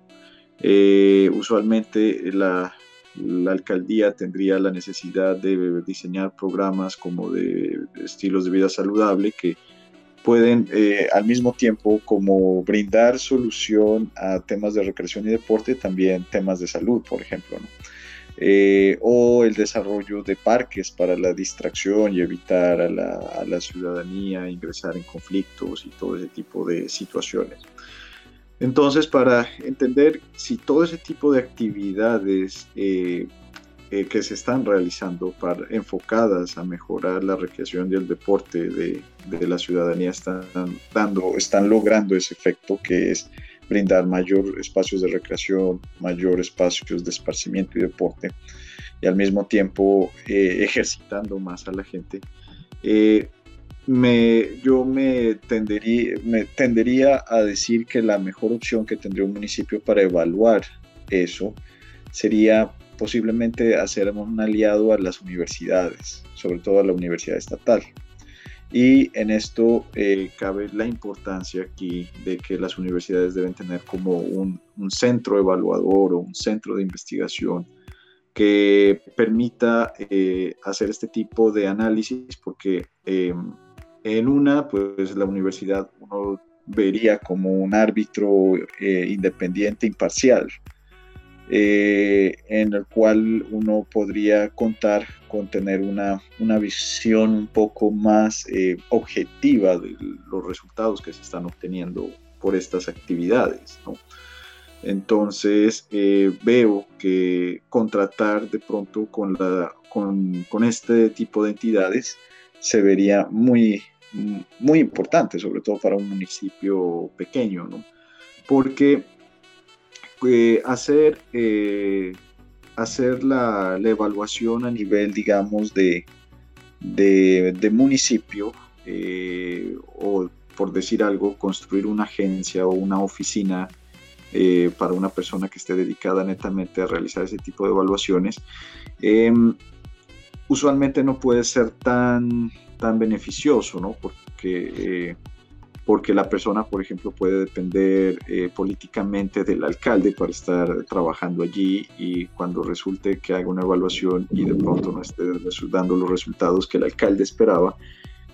eh, usualmente la, la, alcaldía tendría la necesidad de diseñar programas como de, estilos de vida saludable que pueden al mismo tiempo como brindar solución a temas de recreación y deporte, también temas de salud, por ejemplo. Eh, o el desarrollo de parques para la distracción y evitar a la, ciudadanía ingresar en conflictos y todo ese tipo de situaciones. Entonces, para entender si todo ese tipo de actividades eh, eh, que se están realizando para, enfocadas a mejorar la recreación y el deporte de, la ciudadanía están dando, están logrando ese efecto que es brindar mayor espacios de recreación, mayor espacios de esparcimiento y deporte, y al mismo tiempo eh, ejercitando más a la gente. Yo me tendería, me tendería a decir que la mejor opción que tendría un municipio para evaluar eso sería posiblemente hacer un aliado a las universidades, sobre todo a la universidad estatal. Y en esto eh, cabe la importancia aquí de que las universidades deben tener como un, centro evaluador o un centro de investigación que permita eh, hacer este tipo de análisis porque eh, en una, pues la universidad uno vería como un árbitro independiente, imparcial, eh, en el cual uno podría contar con tener una, una visión un poco más eh, objetiva de los resultados que se están obteniendo por estas actividades. Entonces eh, veo que contratar de pronto con, la, con, con, este tipo de entidades se vería muy, muy importante, sobre todo para un municipio pequeño, ¿no? porque eh, hacer, eh, hacer la, evaluación a nivel, digamos, de, de, municipio, eh, o por decir algo, construir una agencia o una oficina para una persona que esté dedicada netamente a realizar ese tipo de evaluaciones, em, usualmente no puede ser tan, tan beneficioso, ¿no? Porque porque la persona, por ejemplo, puede depender eh, políticamente del alcalde para estar trabajando allí y cuando resulte que haga una evaluación y de pronto no esté dando los resultados que el alcalde esperaba,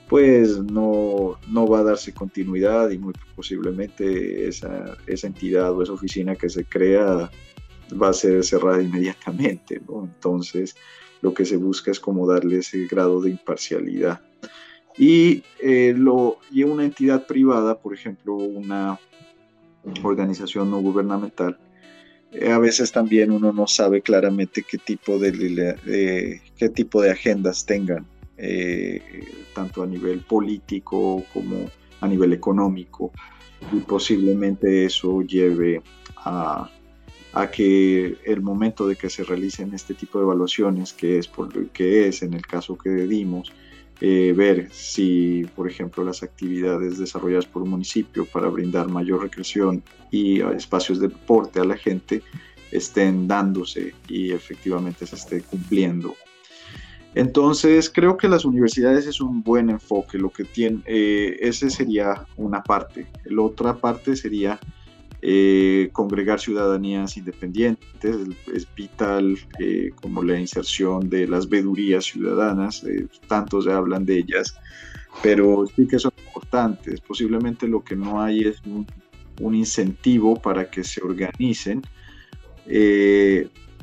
pues no, no va a darse continuidad y muy posiblemente esa, esa entidad o esa oficina que se crea va a ser cerrada inmediatamente. ¿no? Entonces, lo que se busca es como darle ese grado de imparcialidad. Y, eh, lo, y una entidad privada, por ejemplo, una organización no gubernamental, eh, a veces también uno no sabe claramente qué tipo de, qué tipo de agendas tengan, eh, tanto a nivel político como a nivel económico, y posiblemente eso lleve a, a que el momento de que se realicen este tipo de evaluaciones, que es, por, que es en el caso que dimos, eh, ver si, por ejemplo, las actividades desarrolladas por un municipio para brindar mayor recreación y espacios de deporte a la gente estén dándose y efectivamente se esté cumpliendo. Entonces, creo que las universidades es un buen enfoque. Lo que tiene, eh, ese sería una parte. La otra parte sería eh, congregar ciudadanías independientes, es vital eh, como la inserción de las vedurías ciudadanas, eh, tanto se hablan de ellas, pero sí que son importantes. Posiblemente lo que no hay es un, un incentivo para que se organicen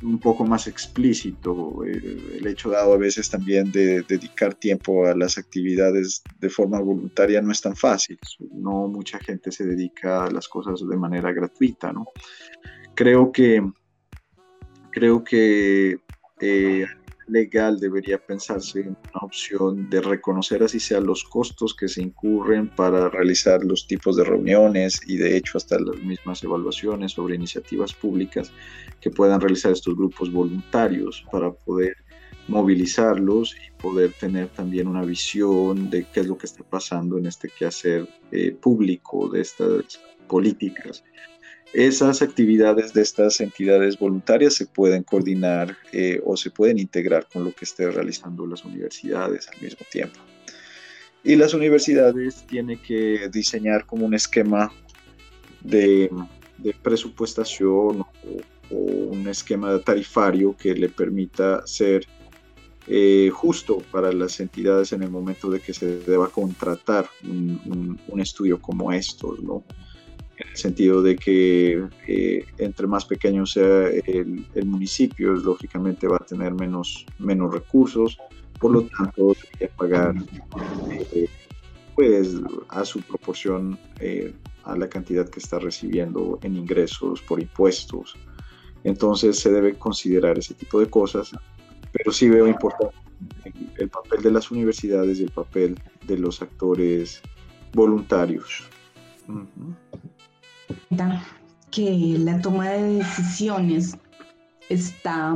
un poco más explícito. Eh, el hecho dado a veces también de dedicar tiempo a las actividades de forma voluntaria no es tan fácil. No mucha gente se dedica a las cosas de manera gratuita, ¿no? Creo que, creo que eh, legal debería pensarse en una opción de reconocer así sea los costos que se incurren para realizar los tipos de reuniones y de hecho hasta las mismas evaluaciones sobre iniciativas públicas que puedan realizar estos grupos voluntarios para poder movilizarlos y poder tener también una visión de qué es lo que está pasando en este quehacer eh, público de estas políticas esas actividades de estas entidades voluntarias se pueden coordinar eh, o se pueden integrar con lo que esté realizando las universidades al mismo tiempo. Y las universidades tienen que diseñar como un esquema de, presupuestación o, un esquema tarifario que le permita ser eh, justo para las entidades en el momento de que se deba contratar un, un estudio como estos, ¿no? En el sentido de que eh, entre más pequeño sea el, municipio, lógicamente va a tener menos, menos recursos, por lo tanto, que pagar eh, pues, a su proporción eh, a la cantidad que está recibiendo en ingresos por impuestos. Entonces se debe considerar ese tipo de cosas, pero sí veo importante el papel de las universidades y el papel de los actores voluntarios que la toma de decisiones está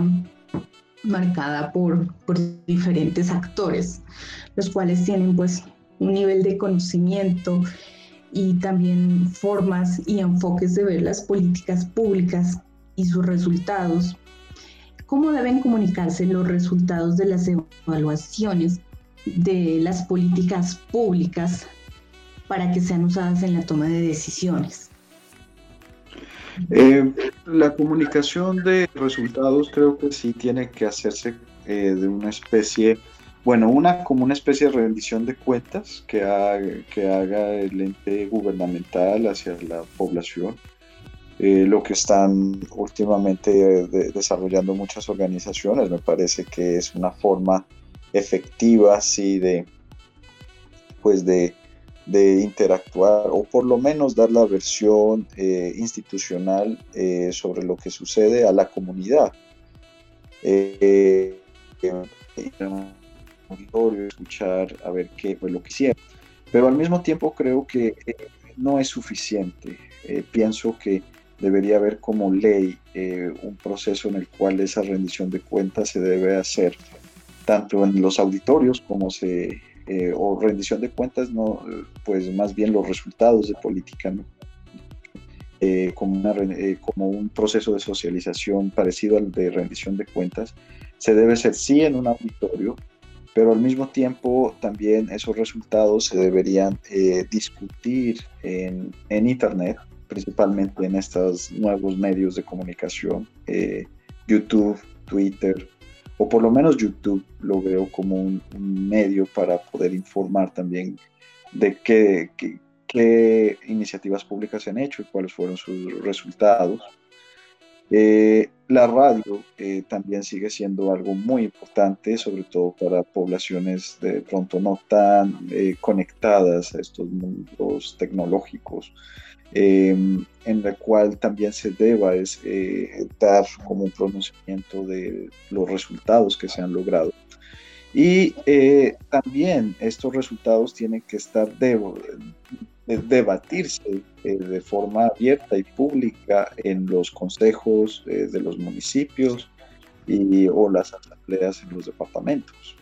marcada por, por diferentes actores, los cuales tienen pues un nivel de conocimiento y también formas y enfoques de ver las políticas públicas y sus resultados. ¿Cómo deben comunicarse los resultados de las evaluaciones de las políticas públicas para que sean usadas en la toma de decisiones? Eh, la comunicación de resultados creo que sí tiene que hacerse eh, de una especie, bueno, una como una especie de rendición de cuentas que haga, que haga el ente gubernamental hacia la población. Eh, lo que están últimamente desarrollando muchas organizaciones, me parece que es una forma efectiva, sí, de, pues de de interactuar o por lo menos dar la versión eh, institucional eh, sobre lo que sucede a la comunidad. Eh, escuchar a ver qué fue lo que hicieron. Pero al mismo tiempo creo que no es suficiente. pienso que debería haber como ley un proceso en el cual esa rendición de cuentas se debe hacer tanto en los auditorios como se eh, o rendición de cuentas, no, pues más bien los resultados de política, eh, como, eh, como un proceso de socialización parecido al de rendición de cuentas, se debe hacer sí en un auditorio, pero al mismo tiempo también esos resultados se deberían discutir en, en, Internet, principalmente en estos nuevos medios de comunicación, YouTube, Twitter, o por lo menos YouTube lo veo como un, medio para poder informar también de qué, qué, iniciativas públicas se han hecho y cuáles fueron sus resultados. Eh, la radio eh, también sigue siendo algo muy importante, sobre todo para poblaciones de pronto no tan eh, conectadas a estos mundos tecnológicos. Em, en la cual también se deba es, eh, dar como un pronunciamiento de los resultados que se han logrado. Y eh, también estos resultados tienen que estar de, debatirse eh, de forma abierta y pública en los consejos de los municipios y, o las asambleas en los departamentos.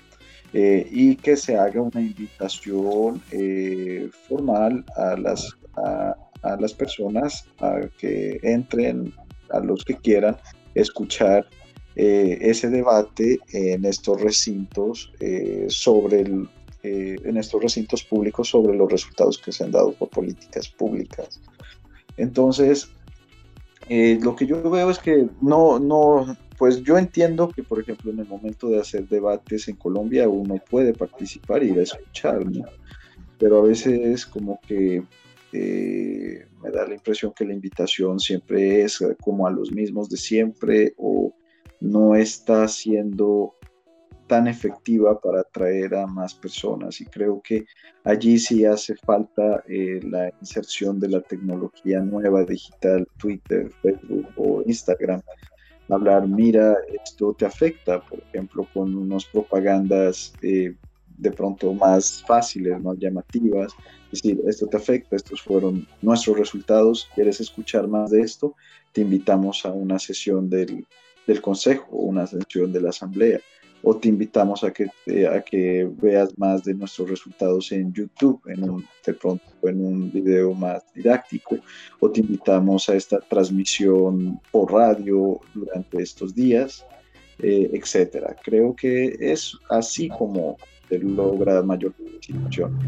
y que se haga una invitación formal a las a las personas a que entren, a los que quieran escuchar eh, ese debate en estos recintos eh, sobre el, eh, en estos recintos públicos sobre los resultados que se han dado por políticas públicas. Entonces, lo que yo veo es que no, no, pues yo entiendo que, por ejemplo, en el momento de hacer debates en Colombia uno puede participar y escuchar, pero a veces como que eh, me da la impresión que la invitación siempre es eh, como a los mismos de siempre o no está siendo tan efectiva para atraer a más personas y creo que allí sí hace falta eh, la inserción de la tecnología nueva digital, Twitter, Facebook o Instagram. Hablar, mira, esto te afecta, por ejemplo, con unas propagandas de pronto más fáciles, más llamativas, decir, esto te afecta, estos fueron nuestros resultados, quieres escuchar más de esto, te invitamos a una sesión del, del consejo una sesión de la asamblea. O te invitamos a que, a que veas más de nuestros resultados en YouTube, en un, de pronto en un video más didáctico, o te invitamos a esta transmisión por radio durante estos días, eh, etcétera. Creo que es así como se logra mayor participación.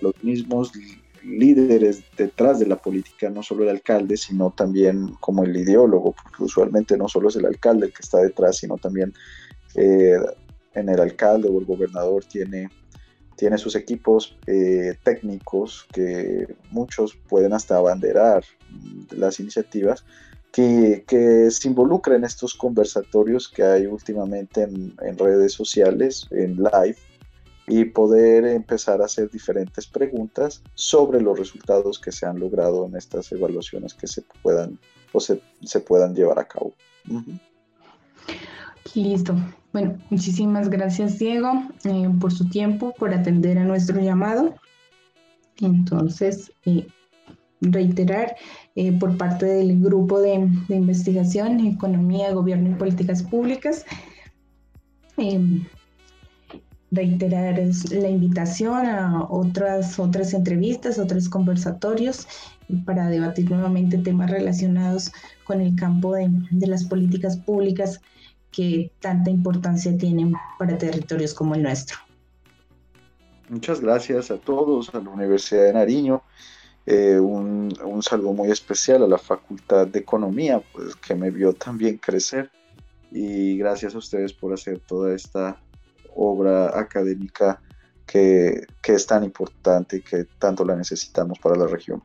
Los mismos líderes detrás de la política, no solo el alcalde, sino también como el ideólogo, porque usualmente no solo es el alcalde el que está detrás, sino también eh, en el alcalde o el gobernador tiene, tiene sus equipos eh, técnicos que muchos pueden hasta abanderar las iniciativas que, que, se involucran en estos conversatorios que hay últimamente en, en redes sociales, en live, y poder empezar a hacer diferentes preguntas sobre los resultados que se han logrado en estas evaluaciones que se puedan o se, se puedan llevar a cabo. Listo. Bueno, muchísimas gracias Diego eh, por su tiempo, por atender a nuestro llamado. Entonces, eh, reiterar eh, por parte del grupo de, de investigación, Economía, Gobierno y Políticas Públicas reiterar la invitación a otras, otras entrevistas, otros conversatorios para debatir nuevamente temas relacionados con el campo de, de las políticas públicas que tanta importancia tienen para territorios como el nuestro. Muchas gracias a todos, a la Universidad de Nariño. Eh, un, un, saludo muy especial a la Facultad de Economía, pues, que me vio también crecer. Y gracias a ustedes por hacer toda esta obra académica que, que es tan importante y que tanto la necesitamos para la región.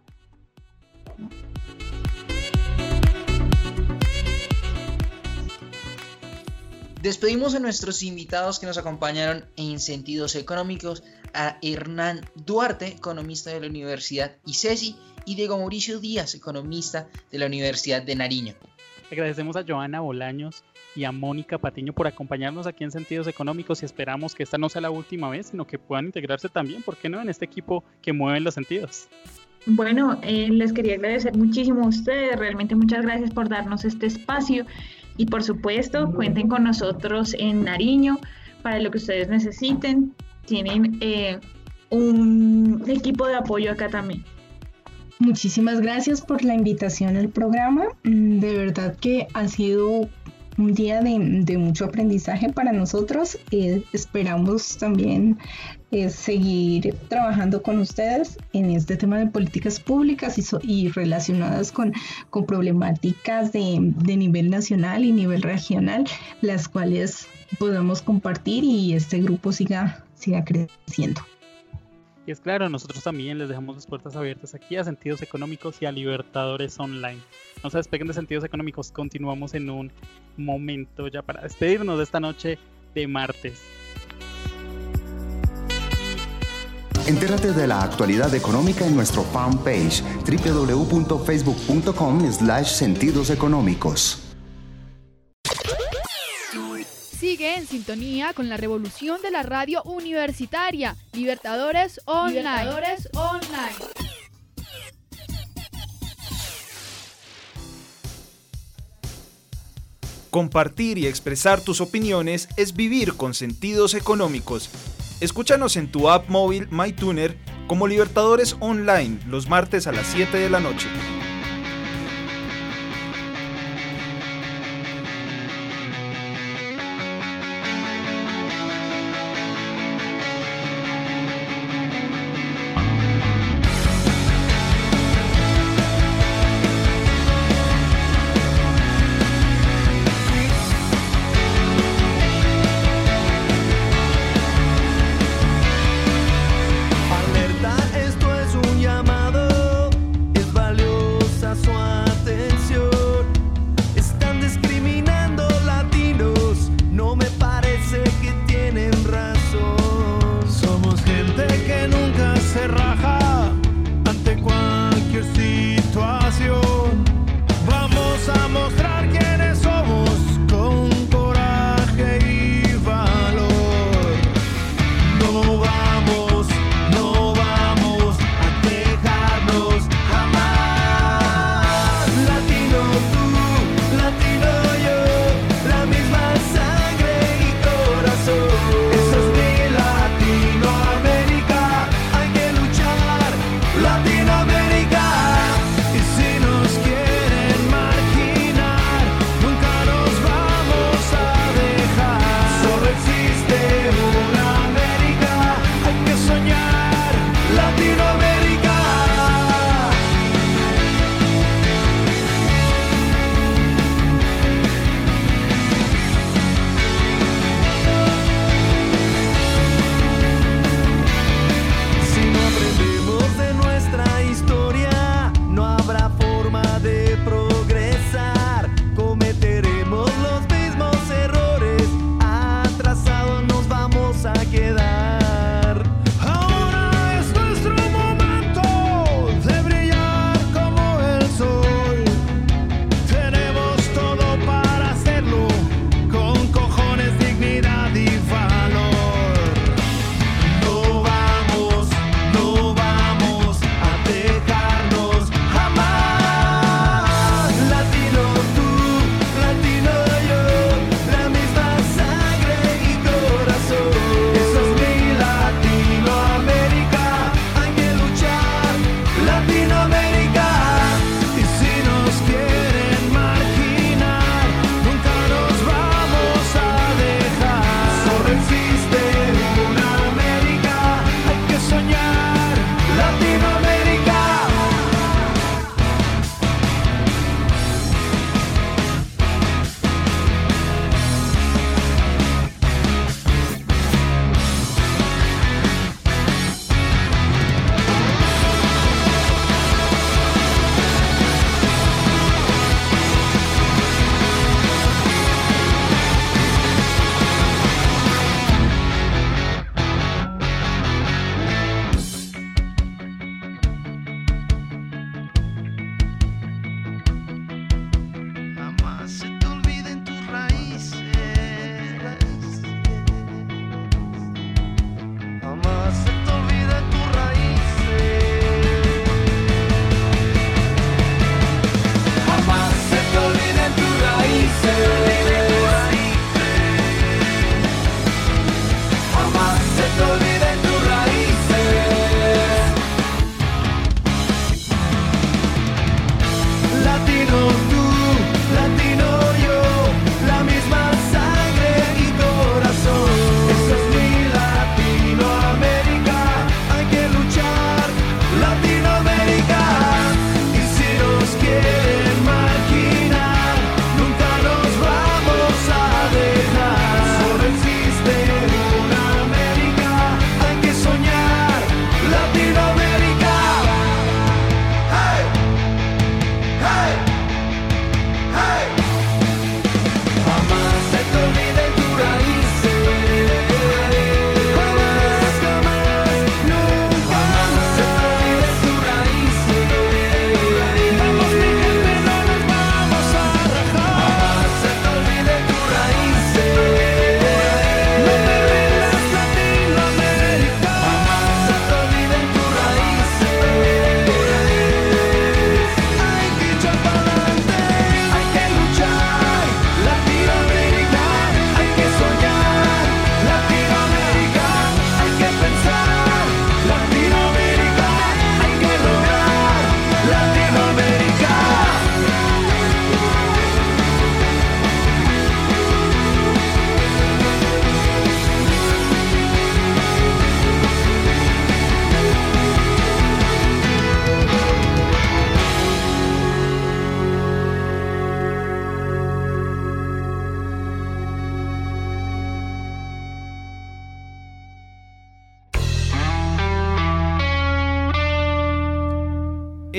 Despedimos a nuestros invitados que nos acompañaron en Sentidos Económicos, a Hernán Duarte, economista de la Universidad ICESI, y Diego Mauricio Díaz, economista de la Universidad de Nariño. Agradecemos a Joana Bolaños y a Mónica Patiño por acompañarnos aquí en Sentidos Económicos y esperamos que esta no sea la última vez, sino que puedan integrarse también, ¿por qué no?, en este equipo que mueve los sentidos. Bueno, eh, les quería agradecer muchísimo a ustedes, realmente muchas gracias por darnos este espacio y por supuesto cuenten con nosotros en Nariño para lo que ustedes necesiten. Tienen eh, un equipo de apoyo acá también. Muchísimas gracias por la invitación al programa. Mm, de verdad que ha sido un día de, mucho aprendizaje para nosotros. Eh, esperamos también eh, seguir trabajando con ustedes en este tema de políticas públicas y, y relacionadas con, problemáticas de, de, nivel nacional y nivel regional, las cuales podamos compartir y este grupo siga, siga creciendo. Y es claro, nosotros también les dejamos las puertas abiertas aquí a Sentidos Económicos y a Libertadores Online. No se despeguen de Sentidos Económicos, continuamos en un momento ya para despedirnos de esta noche de martes. Entérate de la actualidad económica en nuestro fanpage www.facebook.com slash sentidos económicos. Sigue en sintonía con la revolución de la radio universitaria. Libertadores Online. Libertadores Online. Compartir y expresar tus opiniones es vivir con sentidos económicos. Escúchanos en tu app móvil MyTuner como Libertadores Online los martes a las 7 de la noche.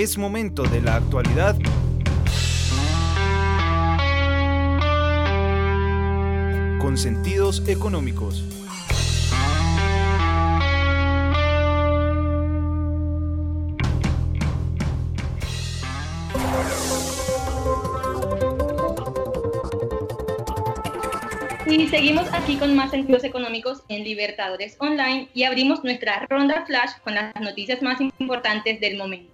Es momento de la actualidad con sentidos económicos. Y seguimos aquí con más sentidos económicos en Libertadores Online y abrimos nuestra ronda flash con las noticias más importantes del momento.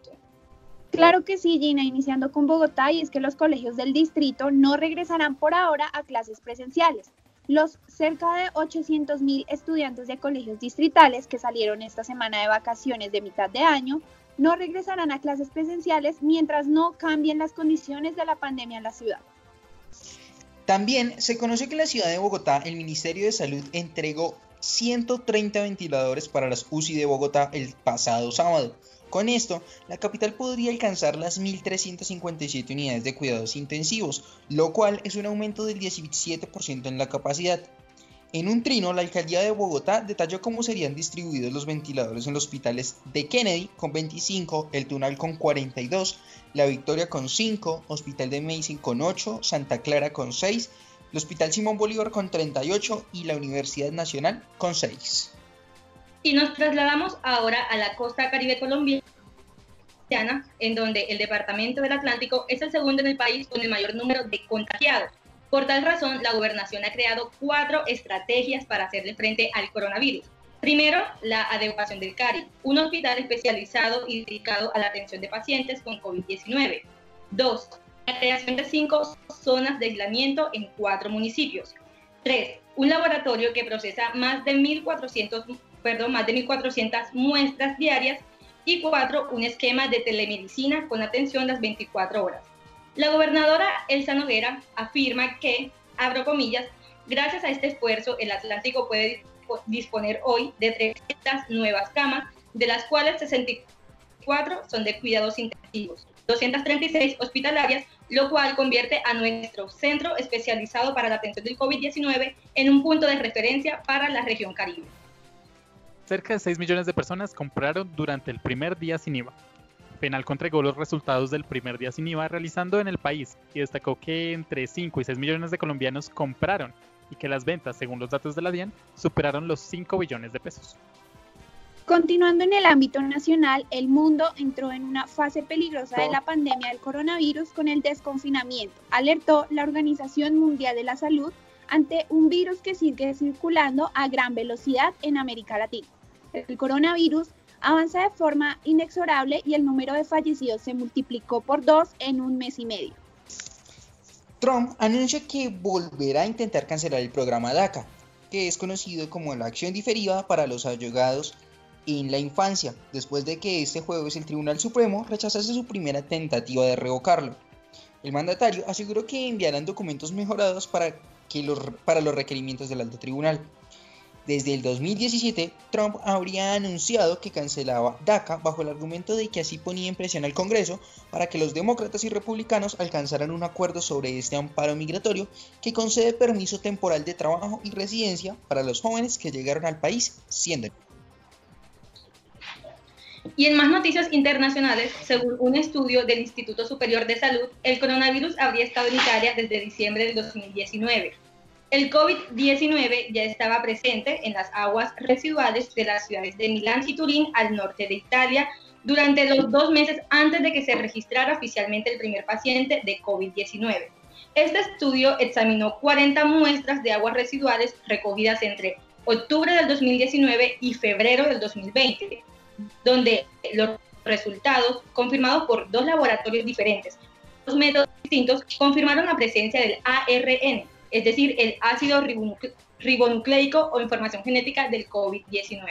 Claro que sí, Gina, iniciando con Bogotá, y es que los colegios del distrito no regresarán por ahora a clases presenciales. Los cerca de 800 mil estudiantes de colegios distritales que salieron esta semana de vacaciones de mitad de año no regresarán a clases presenciales mientras no cambien las condiciones de la pandemia en la ciudad. También se conoció que en la ciudad de Bogotá el Ministerio de Salud entregó 130 ventiladores para las UCI de Bogotá el pasado sábado. Con esto, la capital podría alcanzar las 1.357 unidades de cuidados intensivos, lo cual es un aumento del 17% en la capacidad. En un trino, la alcaldía de Bogotá detalló cómo serían distribuidos los ventiladores en los hospitales de Kennedy con 25, el Tunal con 42, La Victoria con 5, Hospital de Medicine con 8, Santa Clara con 6, el Hospital Simón Bolívar con 38 y la Universidad Nacional con 6. Y nos trasladamos ahora a la costa caribe colombiana, en donde el departamento del Atlántico es el segundo en el país con el mayor número de contagiados. Por tal razón, la gobernación ha creado cuatro estrategias para hacerle frente al coronavirus. Primero, la adecuación del CARI, un hospital especializado y dedicado a la atención de pacientes con COVID-19. Dos, la creación de cinco zonas de aislamiento en cuatro municipios. Tres, un laboratorio que procesa más de 1.400 perdón, más de 1.400 muestras diarias y cuatro, un esquema de telemedicina con atención las 24 horas. La gobernadora Elsa Noguera afirma que, abro comillas, gracias a este esfuerzo, el Atlántico puede disponer hoy de 300 nuevas camas, de las cuales 64 son de cuidados intensivos, 236 hospitalarias, lo cual convierte a nuestro centro especializado para la atención del COVID-19 en un punto de referencia para la región Caribe. Cerca de 6 millones de personas compraron durante el primer día sin IVA. Penalco entregó los resultados del primer día sin IVA realizando en el país y destacó que entre 5 y 6 millones de colombianos compraron y que las ventas, según los datos de la DIAN, superaron los 5 billones de pesos. Continuando en el ámbito nacional, el mundo entró en una fase peligrosa de la pandemia del coronavirus con el desconfinamiento, alertó la Organización Mundial de la Salud ante un virus que sigue circulando a gran velocidad en América Latina. El coronavirus avanza de forma inexorable y el número de fallecidos se multiplicó por dos en un mes y medio. Trump anuncia que volverá a intentar cancelar el programa DACA, que es conocido como la acción diferida para los allegados en la infancia, después de que este jueves el Tribunal Supremo rechazase su primera tentativa de revocarlo. El mandatario aseguró que enviarán documentos mejorados para, que los, para los requerimientos del alto tribunal. Desde el 2017, Trump habría anunciado que cancelaba DACA bajo el argumento de que así ponía en presión al Congreso para que los demócratas y republicanos alcanzaran un acuerdo sobre este amparo migratorio que concede permiso temporal de trabajo y residencia para los jóvenes que llegaron al país siendo y en más noticias internacionales, según un estudio del Instituto Superior de Salud, el coronavirus habría estado en Italia desde diciembre del 2019. El COVID-19 ya estaba presente en las aguas residuales de las ciudades de Milán y Turín al norte de Italia durante los dos meses antes de que se registrara oficialmente el primer paciente de COVID-19. Este estudio examinó 40 muestras de aguas residuales recogidas entre octubre del 2019 y febrero del 2020 donde los resultados, confirmados por dos laboratorios diferentes, dos métodos distintos, confirmaron la presencia del ARN, es decir, el ácido ribonucleico o información genética del COVID-19.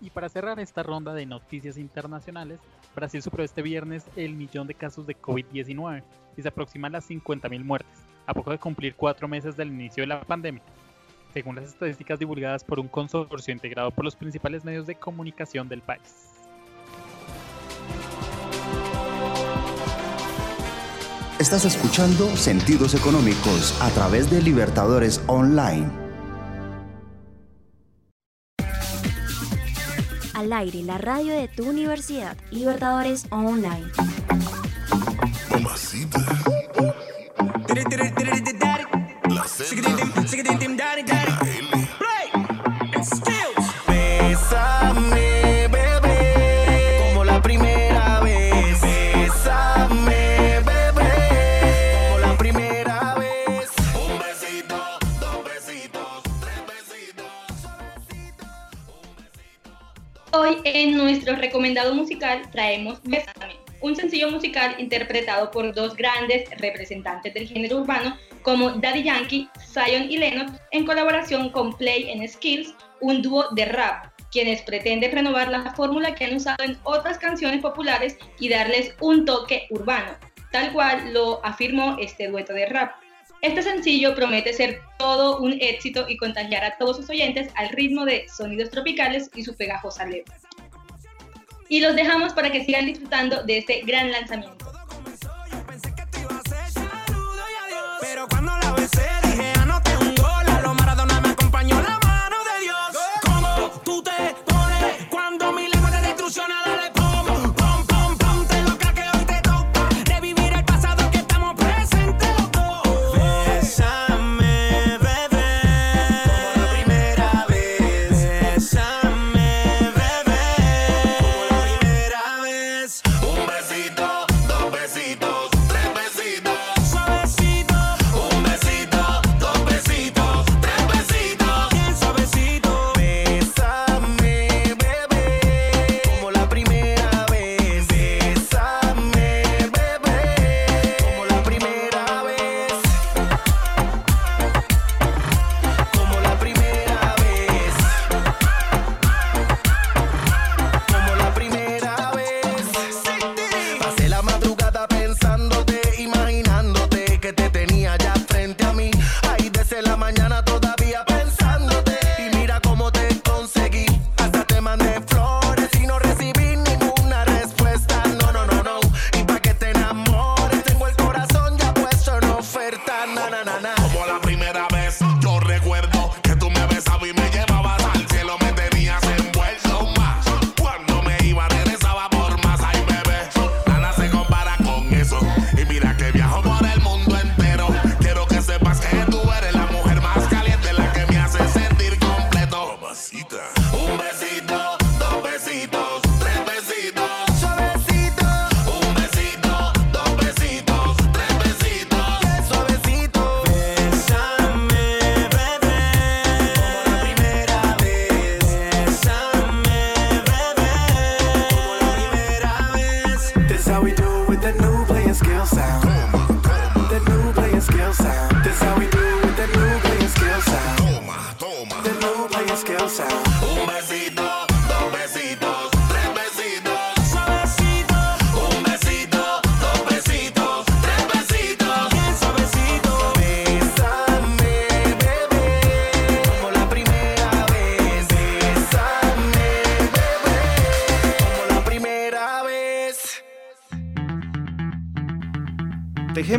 Y para cerrar esta ronda de noticias internacionales, Brasil superó este viernes el millón de casos de COVID-19 y se aproximan las 50.000 muertes, a poco de cumplir cuatro meses del inicio de la pandemia según las estadísticas divulgadas por un consorcio integrado por los principales medios de comunicación del país. Estás escuchando Sentidos Económicos a través de Libertadores Online. Al aire, la radio de tu universidad. Libertadores Online. En nuestro recomendado musical traemos Bésame, un sencillo musical interpretado por dos grandes representantes del género urbano como Daddy Yankee, Zion y Lennox en colaboración con Play and Skills, un dúo de rap, quienes pretenden renovar la fórmula que han usado en otras canciones populares y darles un toque urbano, tal cual lo afirmó este dueto de rap. Este sencillo promete ser todo un éxito y contagiar a todos sus oyentes al ritmo de sonidos tropicales y su pegajosa letra. Y los dejamos para que sigan disfrutando de este gran lanzamiento. Pero cuando la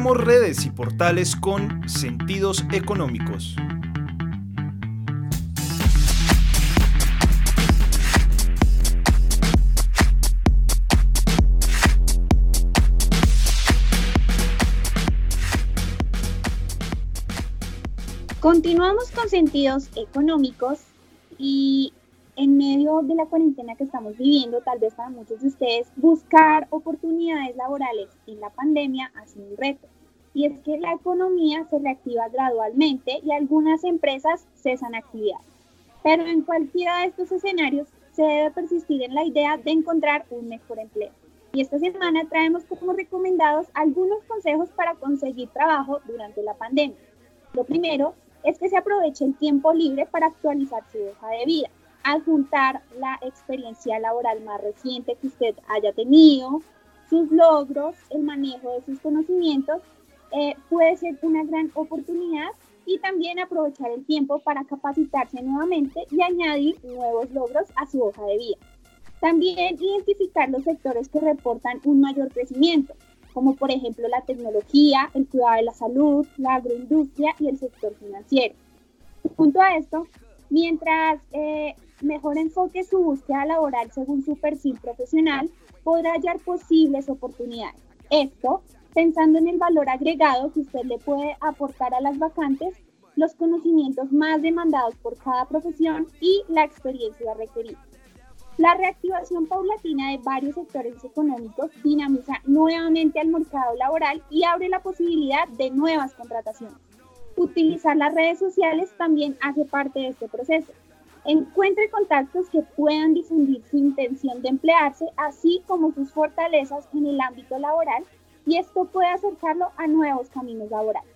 Redes y portales con sentidos económicos. Continuamos con sentidos económicos y en medio de la cuarentena que estamos viviendo, tal vez para muchos de ustedes, buscar oportunidades laborales en la pandemia ha sido un reto. Y es que la economía se reactiva gradualmente y algunas empresas cesan actividad. Pero en cualquiera de estos escenarios se debe persistir en la idea de encontrar un mejor empleo. Y esta semana traemos como recomendados algunos consejos para conseguir trabajo durante la pandemia. Lo primero es que se aproveche el tiempo libre para actualizar su hoja de vida, adjuntar la experiencia laboral más reciente que usted haya tenido, sus logros, el manejo de sus conocimientos, eh, puede ser una gran oportunidad y también aprovechar el tiempo para capacitarse nuevamente y añadir nuevos logros a su hoja de vida. También identificar los sectores que reportan un mayor crecimiento, como por ejemplo la tecnología, el cuidado de la salud, la agroindustria y el sector financiero. Junto a esto, Mientras eh, mejor enfoque su búsqueda laboral según su perfil profesional, podrá hallar posibles oportunidades. Esto pensando en el valor agregado que usted le puede aportar a las vacantes, los conocimientos más demandados por cada profesión y la experiencia requerida. La reactivación paulatina de varios sectores económicos dinamiza nuevamente al mercado laboral y abre la posibilidad de nuevas contrataciones. Utilizar las redes sociales también hace parte de este proceso. Encuentre contactos que puedan difundir su intención de emplearse, así como sus fortalezas en el ámbito laboral y esto puede acercarlo a nuevos caminos laborales.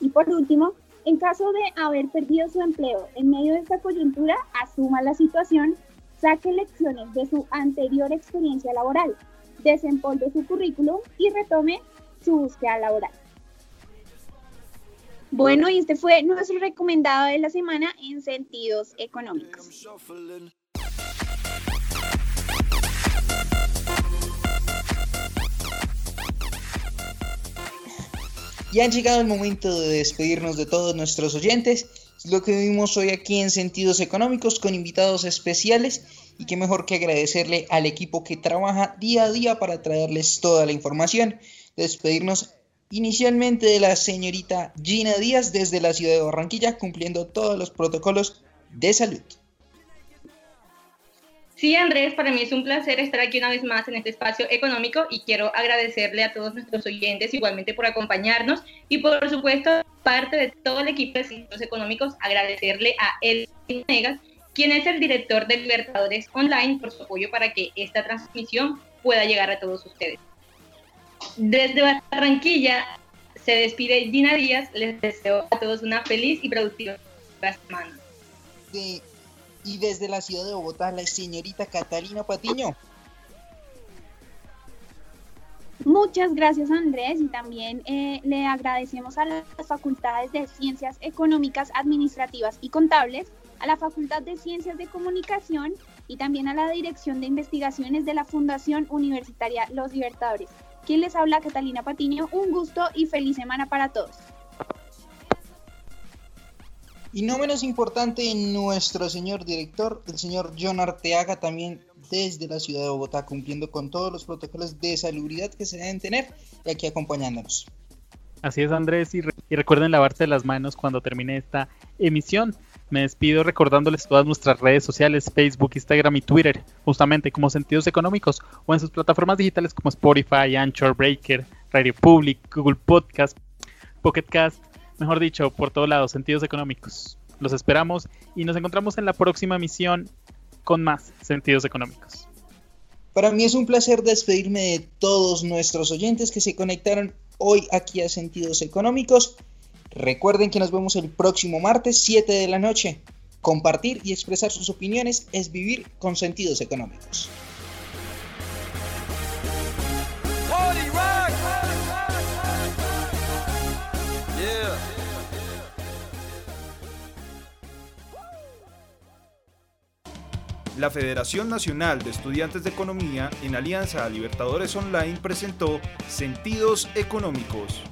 Y por último, en caso de haber perdido su empleo en medio de esta coyuntura, asuma la situación, saque lecciones de su anterior experiencia laboral, desempolve su currículum y retome su búsqueda laboral. Bueno, y este fue nuestro recomendado de la semana en sentidos económicos. Ya ha llegado el momento de despedirnos de todos nuestros oyentes. Lo que vimos hoy aquí en Sentidos Económicos con invitados especiales y qué mejor que agradecerle al equipo que trabaja día a día para traerles toda la información. Despedirnos inicialmente de la señorita Gina Díaz desde la ciudad de Barranquilla cumpliendo todos los protocolos de salud. Sí, Andrés, para mí es un placer estar aquí una vez más en este espacio económico y quiero agradecerle a todos nuestros oyentes igualmente por acompañarnos y por supuesto, parte de todo el equipo de Ciencias Económicos, agradecerle a él Negas, quien es el director de Libertadores Online, por su apoyo para que esta transmisión pueda llegar a todos ustedes. Desde Barranquilla se despide Gina Díaz, les deseo a todos una feliz y productiva semana. Y desde la ciudad de Bogotá, la señorita Catalina Patiño. Muchas gracias Andrés y también eh, le agradecemos a las facultades de Ciencias Económicas, Administrativas y Contables, a la Facultad de Ciencias de Comunicación y también a la Dirección de Investigaciones de la Fundación Universitaria Los Libertadores. Quien les habla, Catalina Patiño, un gusto y feliz semana para todos. Y no menos importante, nuestro señor director, el señor John Arteaga, también desde la ciudad de Bogotá, cumpliendo con todos los protocolos de salubridad que se deben tener y aquí acompañándonos. Así es, Andrés, y, y recuerden lavarse las manos cuando termine esta emisión. Me despido recordándoles todas nuestras redes sociales, Facebook, Instagram y Twitter, justamente como Sentidos Económicos, o en sus plataformas digitales como Spotify, Anchor, Breaker, Radio Public, Google Podcast, Pocket Cast, mejor dicho, por todos lados, sentidos económicos. Los esperamos y nos encontramos en la próxima misión con más sentidos económicos. Para mí es un placer despedirme de todos nuestros oyentes que se conectaron hoy aquí a Sentidos Económicos. Recuerden que nos vemos el próximo martes 7 de la noche. Compartir y expresar sus opiniones es vivir con sentidos económicos. La Federación Nacional de Estudiantes de Economía, en alianza a Libertadores Online, presentó Sentidos Económicos.